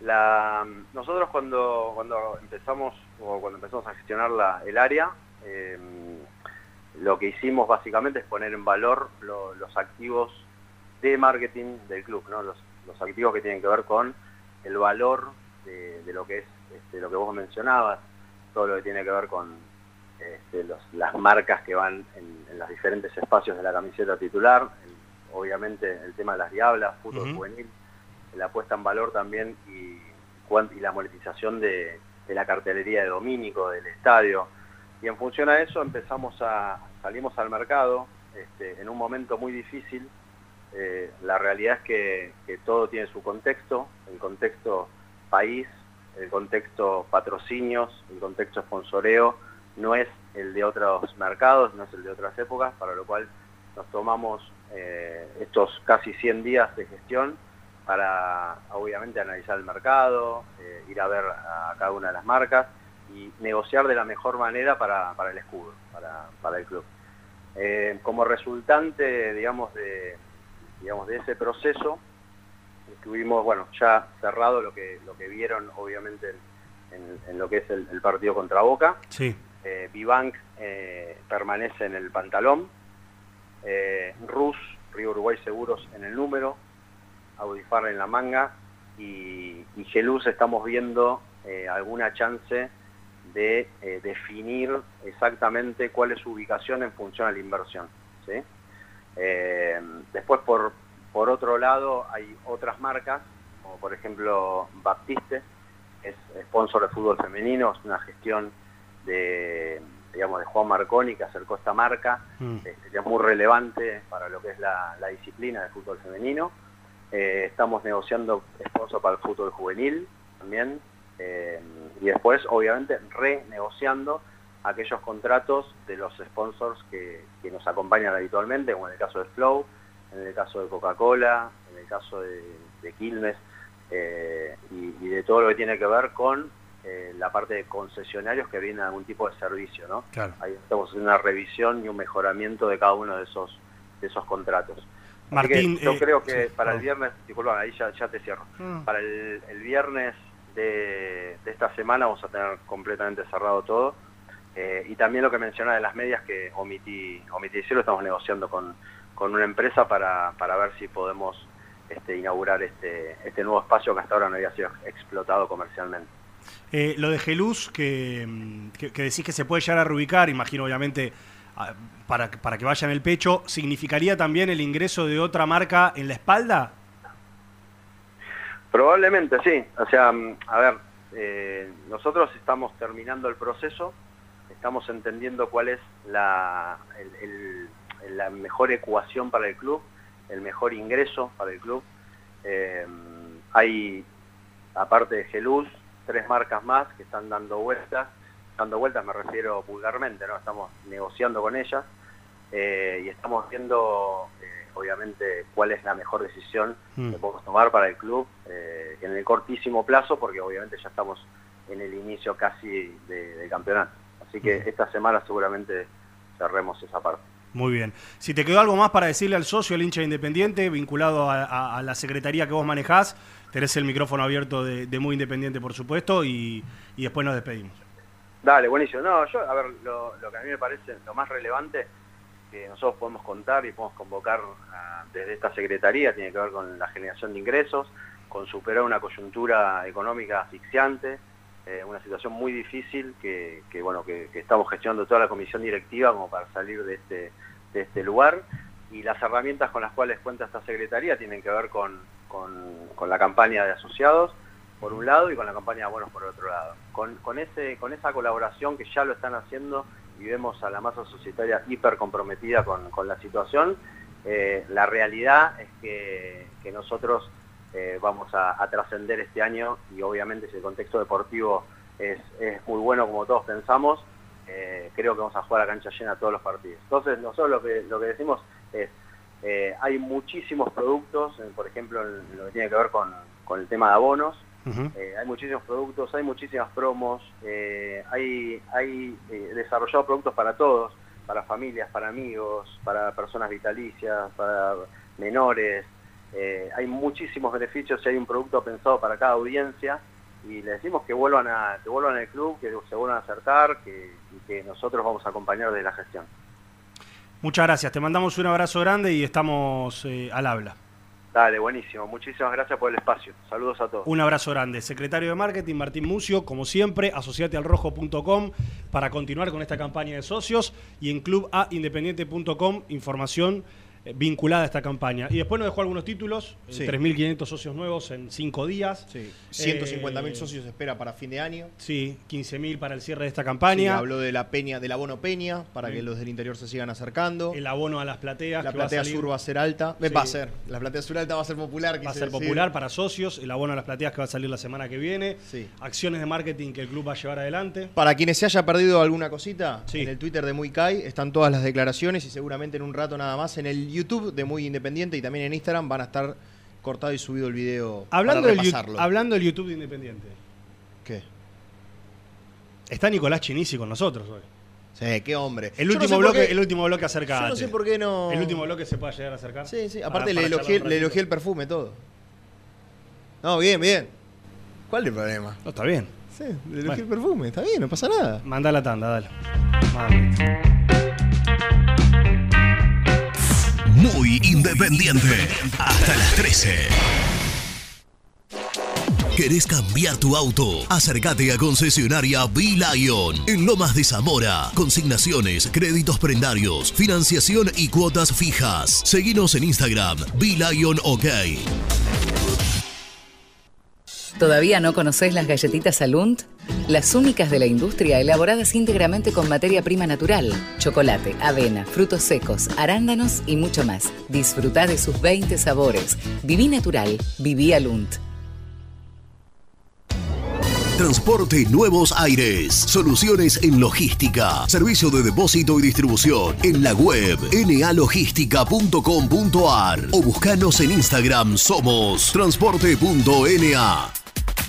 La, nosotros cuando, cuando empezamos o cuando empezamos a gestionar la, el área, eh, lo que hicimos básicamente es poner en valor lo- los activos de marketing del club, ¿no? los, los activos que tienen que ver con el valor de, de lo que es este, lo que vos mencionabas, todo lo que tiene que ver con este, los- las marcas que van en, en los diferentes espacios de la camiseta titular, obviamente el tema de las diablas, fútbol juvenil, la puesta en valor también y, la monetización de, de la cartelería de Domínico, del estadio. Y en función a eso empezamos a, salimos al mercado este, en un momento muy difícil. Eh, la realidad es que, que todo tiene su contexto, el contexto país, el contexto patrocinios, el contexto sponsoreo, no es el de otros mercados, no es el de otras épocas, para lo cual nos tomamos eh, estos casi 100 días de gestión para obviamente analizar el mercado, eh, ir a ver a cada una de las marcas y negociar de la mejor manera para, para el escudo, para, para el club. Eh, como resultante, digamos, de, digamos, de ese proceso, estuvimos, bueno, ya cerrado lo que, lo que vieron obviamente en, lo que es el, el partido contra Boca. Sí. Eh, Vivank eh, permanece en el pantalón. Eh, Rus, Río Uruguay Seguros en el número. Audifar en la manga. Y, y Geluz estamos viendo eh, alguna chance de definir exactamente cuál es su ubicación en función a la inversión. ¿sí? Después, por, por otro lado, hay otras marcas, como por ejemplo Baptiste, es sponsor de fútbol femenino, es una gestión de, digamos, de Juan Marconi que acercó esta marca, este, que es muy relevante para lo que es la, la disciplina del fútbol femenino. Eh, estamos negociando sponsor para el fútbol juvenil también. eh, y después, obviamente, renegociando aquellos contratos de los sponsors que, que nos acompañan habitualmente, como en el caso de Flow, en el caso de Coca-Cola, en el caso de, de Quilmes, eh, y, y de todo lo que tiene que ver con eh, la parte de concesionarios que a algún tipo de servicio, ¿no? Claro. Ahí estamos haciendo una revisión y un mejoramiento de cada uno de esos de esos contratos. Martín, yo eh, creo que sí, para el viernes, disculpa, ahí ya, ya te cierro. Mm. Para el, el viernes de, de esta semana vamos a tener completamente cerrado todo. Eh, y también lo que menciona de las medias que omití, omití decirlo, estamos negociando con, con una empresa para, para ver si podemos este, inaugurar este, este nuevo espacio que hasta ahora no había sido explotado comercialmente. Eh, lo de Geluz, que, mm, que, que decís que se puede llegar a reubicar, imagino obviamente ah, para, para que vaya en el pecho, ¿significaría también el ingreso de otra marca en la espalda? Probablemente sí. O sea, mm, a ver, eh, nosotros estamos terminando el proceso, estamos entendiendo cuál es la, el- el- la mejor ecuación para el club, el mejor ingreso para el club. Eh, hay, aparte de Geluz, tres marcas más que están dando vueltas. Dando vueltas me refiero vulgarmente, ¿no? Estamos negociando con ellas eh, y estamos viendo, eh, obviamente, cuál es la mejor decisión Mm. que podemos tomar para el club eh, en el cortísimo plazo, porque obviamente ya estamos en el inicio casi de- del campeonato. Así que esta semana seguramente cerremos esa parte. Muy bien. Si te quedó algo más para decirle al socio, al hincha independiente, vinculado a, la secretaría que vos manejás, tenés el micrófono abierto de, Muy Independiente, por supuesto, y, después nos despedimos. Dale, buenísimo. No, yo, a ver, lo, que a mí me parece lo más relevante que nosotros podemos contar y podemos convocar desde esta secretaría tiene que ver con la generación de ingresos, con superar una coyuntura económica asfixiante, eh, una situación muy difícil que, bueno que, estamos gestionando toda la comisión directiva como para salir de este, de este lugar y las herramientas con las cuales cuenta esta secretaría tienen que ver con, con- la campaña de asociados por un lado y con la campaña de abonos por otro lado. Con, con, ese, con esa colaboración que ya lo están haciendo y vemos a la masa societaria hiper comprometida con, con la situación, eh, la realidad es que, que nosotros eh, vamos a, a trascender este año y obviamente si el contexto deportivo es, es muy bueno como todos pensamos, eh, creo que vamos a jugar a cancha llena todos los partidos. Entonces nosotros lo que, lo que decimos es, eh, hay muchísimos productos, por ejemplo en lo que tiene que ver con, con el tema de abonos, hay muchísimos productos, hay muchísimas promos, hay, hay desarrollado productos para todos, para familias, para amigos, para personas vitalicias, para menores. Eh, hay muchísimos beneficios y hay un producto pensado para cada audiencia y le decimos que vuelvan a que vuelvan al club, que se vuelvan a acercar, que, y que nosotros vamos a acompañar de la gestión. Muchas gracias, te mandamos un abrazo grande y estamos eh, al habla. Dale, buenísimo. Muchísimas gracias por el espacio. Saludos a todos. Un abrazo grande. Secretario de Marketing, Martín Mucio, como siempre, asociatealrojo.com para continuar con esta campaña de socios y en clubaindependiente.com información vinculada a esta campaña. Y después nos dejó algunos títulos, eh, Sí. 3.500 socios nuevos en 5 días. Sí. 150.000 Eh, socios espera para fin de año. Sí, 15.000 para el cierre de esta Sí, campaña. habló de la peña, del abono peña, para Sí. que los del interior se sigan acercando. el abono a las plateas. La va platea sur va a ser alta. Eh, Sí. Va a ser. La platea sur alta va a ser popular. Va a ser decir. popular para socios, el abono a las plateas que va a salir la semana que viene, Sí. acciones de marketing que el club va a llevar adelante. Para quienes se haya perdido alguna cosita, Sí. en el Twitter de Muy Kai están todas las declaraciones y seguramente en un rato nada más en el YouTube de Muy Independiente y también en Instagram van a estar cortado y subido el video Hablando para del, hablando del YouTube de Independiente, ¿Qué? está Nicolás Chinisi con nosotros hoy. Sí, qué hombre. El Yo no último, sé bloque, qué- el último bloque acercado. Yo no sé por qué no. El último bloque se puede llegar a acercar. Sí, sí. Aparte para le, elogié, le el perfume, todo. No, bien, bien. ¿Cuál es el problema? No, está bien. Sí, le elogié Bueno. el perfume, está bien, no pasa nada. Manda la tanda, dale. Muy independiente. Hasta las 13. ¿Querés cambiar tu auto? Acércate a concesionaria B-Lion en Lomas de Zamora. Consignaciones, créditos prendarios, financiación y cuotas fijas. Seguinos en Instagram, B-Lion OK. ¿Todavía no conocés las galletitas Alunt? Las únicas de la industria elaboradas íntegramente con materia prima natural, chocolate, avena, frutos secos, arándanos y mucho más. Disfruta de sus 20 sabores. Viví natural, viví Alunt. Transporte Nuevos Aires. Soluciones en logística. Servicio de depósito y distribución. En la web nalogística.com.ar o buscanos en Instagram somos transporte.na.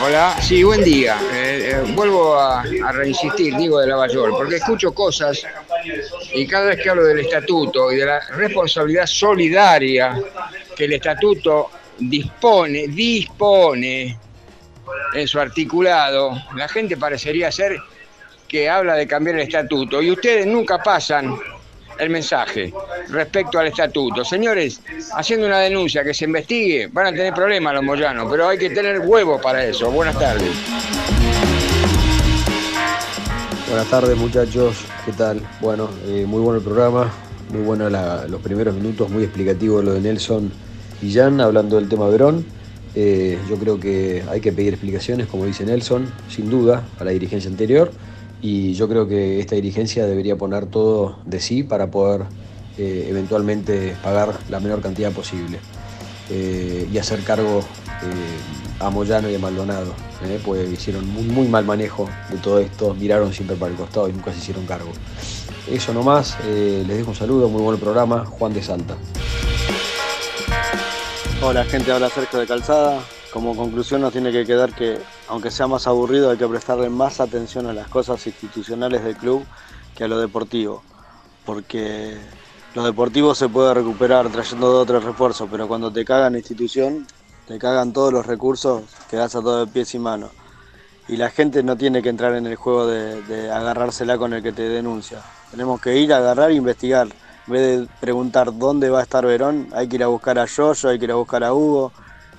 Hola, sí, buen día. Eh, eh, vuelvo a, a reinsistir, digo de Lavallol, porque escucho cosas y cada vez que hablo del estatuto y de la responsabilidad solidaria que el estatuto dispone, dispone en su articulado, la gente parecería ser que habla de cambiar el estatuto y ustedes nunca pasan el mensaje respecto al estatuto. Señores, haciendo una denuncia que se investigue, van a tener problemas los moyanos, pero hay que tener huevo para eso. Buenas tardes. Buenas tardes muchachos, ¿qué tal? Bueno, eh, muy bueno el programa, muy bueno los primeros minutos, muy explicativo lo de Nelson y Jan hablando del tema Verón. Eh, yo creo que hay que pedir explicaciones, como dice Nelson, sin duda, a la dirigencia anterior y yo creo que esta dirigencia debería poner todo de sí para poder eh, eventualmente pagar la menor cantidad posible eh, y hacer cargo eh, a Moyano y a Maldonado, pues hicieron muy, muy mal manejo de todo esto, miraron siempre para el costado y nunca se hicieron cargo. Eso nomás, les dejo un saludo, muy buen programa, Juan de Salta. Hola gente, habla Sergio de Calzada. Como conclusión nos tiene que quedar que, aunque sea más aburrido, hay que prestarle más atención a las cosas institucionales del club que a lo deportivo. Porque Lo deportivo se puede recuperar trayendo dos o refuerzos, pero cuando te cagan institución, te cagan todos los recursos, quedás a todo de pies y manos. Y la gente no tiene que entrar en el juego de, de agarrársela con el que te denuncia. Tenemos que ir a agarrar e investigar. En vez de preguntar dónde va a estar Verón, hay que ir a buscar a Yoyo, hay que ir a buscar a Hugo.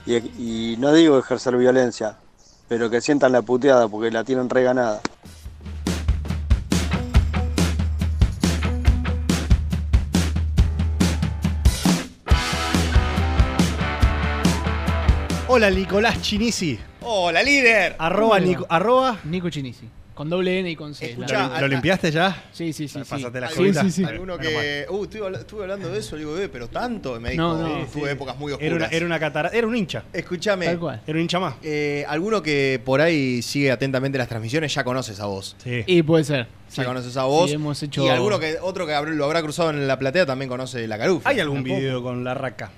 Y, y no digo ejercer violencia, pero que sientan la puteada porque la tienen reganada. Hola, Nicolás Chinisi. Hola, líder. Arroba, ¿Cómo le Nico, arroba. Nico Chinisi. Con doble N y con C. Escuchá, la- ¿Lo limpiaste ya? Sí, sí, sí. sí. Pásate la Sí, jodita. sí, sí. Alguno que. Uh, estuve, habla- estuve hablando de eso, le digo, eh, pero tanto. Y me dijo, No, no. "Sí, tuve épocas muy oscuras. Era una, era una catara- Era un hincha. Escúchame. Tal cual. Era un hincha más. eh, alguno que por ahí sigue atentamente las transmisiones ya conoce esa voz. Sí. Y puede ser. Ya sí. conoces esa voz. Sí, hemos hecho. Y alguno que otro que lo habrá cruzado en la platea también conoce la carufa. ¿Hay algún Tampoco. video con la raca?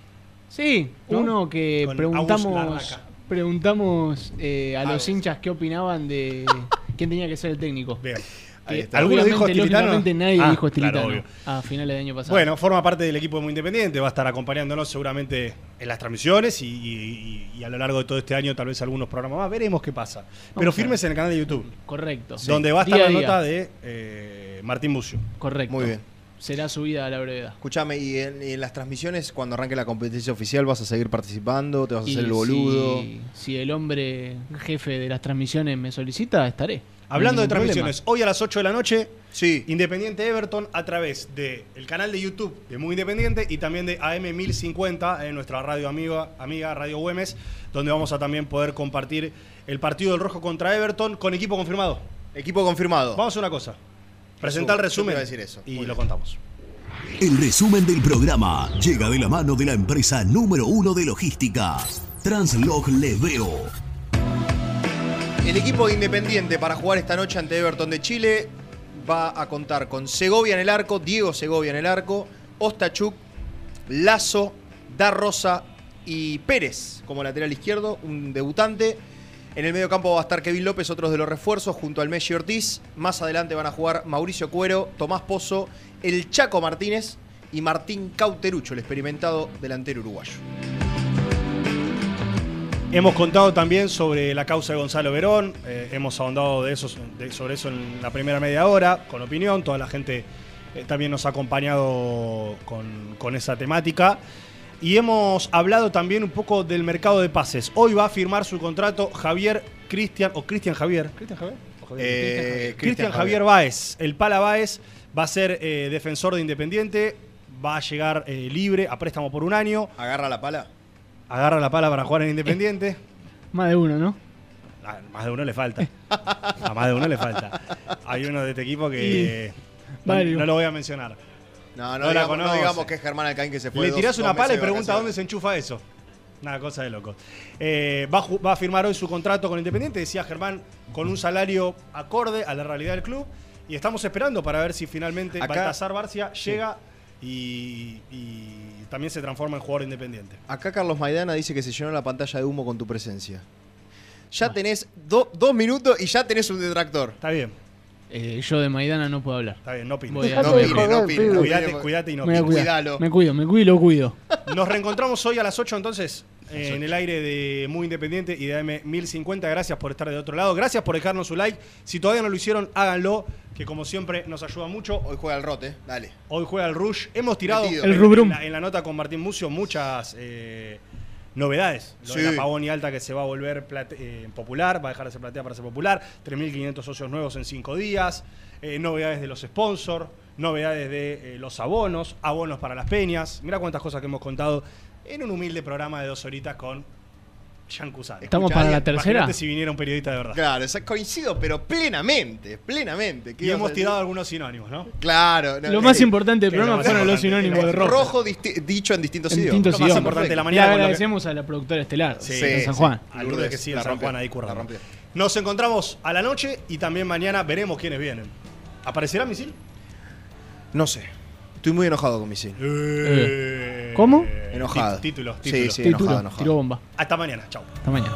Sí, ¿No? uno que Con preguntamos. Preguntamos eh, a los hinchas qué opinaban de quién tenía que ser el técnico. Bien. Ahí Que está. ¿Alguno dijo Estilitano? nadie Ah, dijo claro, Estilitano obvio. a finales del año pasado. Bueno, forma parte del equipo de Muy Independiente, va a estar acompañándonos seguramente en las transmisiones y, y- y a lo largo de todo este año tal vez algunos programas más. Veremos qué pasa. Pero a firmes en el canal de YouTube, correcto. donde va a estar Día la a nota de eh, Martín Bucio. Correcto. Muy bien. Será subida a la brevedad. Escúchame, y en, las transmisiones, cuando arranque la competencia oficial, vas a seguir participando, te vas a Y hacer el boludo. Si, si el hombre jefe de las transmisiones me solicita, estaré. No Hablando de problema. transmisiones, hoy a las 8 de la noche, Sí. Independiente Everton a través del canal de YouTube de Muy Independiente y también de AM 1050 en nuestra radio amiga, amiga Radio Güemes, donde vamos a también poder compartir el partido del Rojo contra Everton con equipo confirmado. Equipo confirmado. Vamos a una cosa. Presentar el Resumen, yo te iba a decir eso. y lo contamos. El resumen del programa llega de la mano de la empresa número uno de logística, Translog Leveo. El equipo de Independiente para jugar esta noche ante Everton de Chile va a contar con Segovia en el arco, Diego Segovia en el arco, Ostachuk, Lazo, Da Rosa y Pérez como lateral izquierdo, un debutante. En el medio campo va a estar Kevin López, otros de los refuerzos, junto al Messi Ortiz. Más adelante van a jugar Mauricio Cuero, Tomás Pozo, el Chaco Martínez y Martín Cauterucho, el experimentado delantero uruguayo. Hemos contado también sobre la causa de Gonzalo Verón, eh, hemos ahondado de eso, sobre eso en la primera media hora, con opinión, toda la gente eh, también nos ha acompañado con esa temática. Y hemos hablado también un poco del mercado de pases. Hoy va a firmar su contrato Javier Cristian, o Cristian Javier. ¿Cristian Javier? Eh, Cristian Javier Báez. El Pala Báez va a ser eh, defensor de Independiente, va a llegar eh, libre a préstamo por un año. Agarra la pala. Agarra la pala para jugar en Independiente. Más de uno, ¿no? Ah, más de uno le falta. A más de uno le falta. Hay uno de este equipo que. No lo voy a mencionar. No, no, No la digamos, no conoce. digamos que es Germán Alcaín que se fue. Le tirás dos una pala y pregunta dónde se enchufa eso. Una cosa de loco. Eh, va, va a firmar hoy su contrato con Independiente, decía Germán, con un salario acorde a la realidad del club. Y estamos esperando para ver si finalmente Acá- Baltasar Barcia llega y, y también se transforma en jugador independiente. Acá Carlos Maidana dice que se llenó la pantalla de humo con tu presencia. Ya tenés do- dos minutos y ya tenés un detractor. Está bien. Eh, yo de Maidana no puedo hablar. Está bien, no opines. Voy a- No voy a- opines, no opines, opines. cuídate y no me voy a opines. cuidar. Cuidalo. Me cuido, me cuido y lo cuido. Nos reencontramos hoy a las 8 entonces eh, en el aire de Muy Independiente y de AM 1050. Gracias por estar de otro lado. Gracias por dejarnos su like. Si todavía no lo hicieron, háganlo, que como siempre nos ayuda mucho. Hoy juega el rote, dale. Hoy juega el Rush. Hemos tirado Metido. El en, Rubrum. en la, en la nota con Martín Mucio muchas eh, novedades. Lo de Sí. la Pavón y Alta que se va a volver eh, popular, va a dejar de ser platea para ser popular. 3.500 socios nuevos en 5 días. Eh, novedades de los sponsors. Novedades de eh, los abonos. Abonos para las peñas. Mira cuántas cosas que hemos contado en un humilde programa de dos horitas con Jean Cusano. ¿Estamos para la tercera? Imagínate si viniera un periodista de verdad. Claro, esa- coincido, pero plenamente, plenamente. ¿Qué Y hemos tirado algunos sinónimos, ¿no? Claro. no, Lo eh, más importante del que lo programa más fueron los importante. sinónimos de rojo. Rojo disti- dicho en distintos En idiomas. distintos Lo más idiomas. importante de la Le mañana. con lo que- agradecemos a la productora estelar Sí, de sí, San Juan. A Lourdes que sí, en La San rompió, Juan ahí la currando. rompió. Nos encontramos a la noche y también mañana veremos quiénes vienen. ¿Aparecerá Misil? No sé. Estoy muy enojado con Misil. Eh. ¿Cómo? Enojado. Títulos, Sí, títulos. sí, Título, enojado, enojado. tiró bomba. Hasta mañana. Chao. Hasta mañana.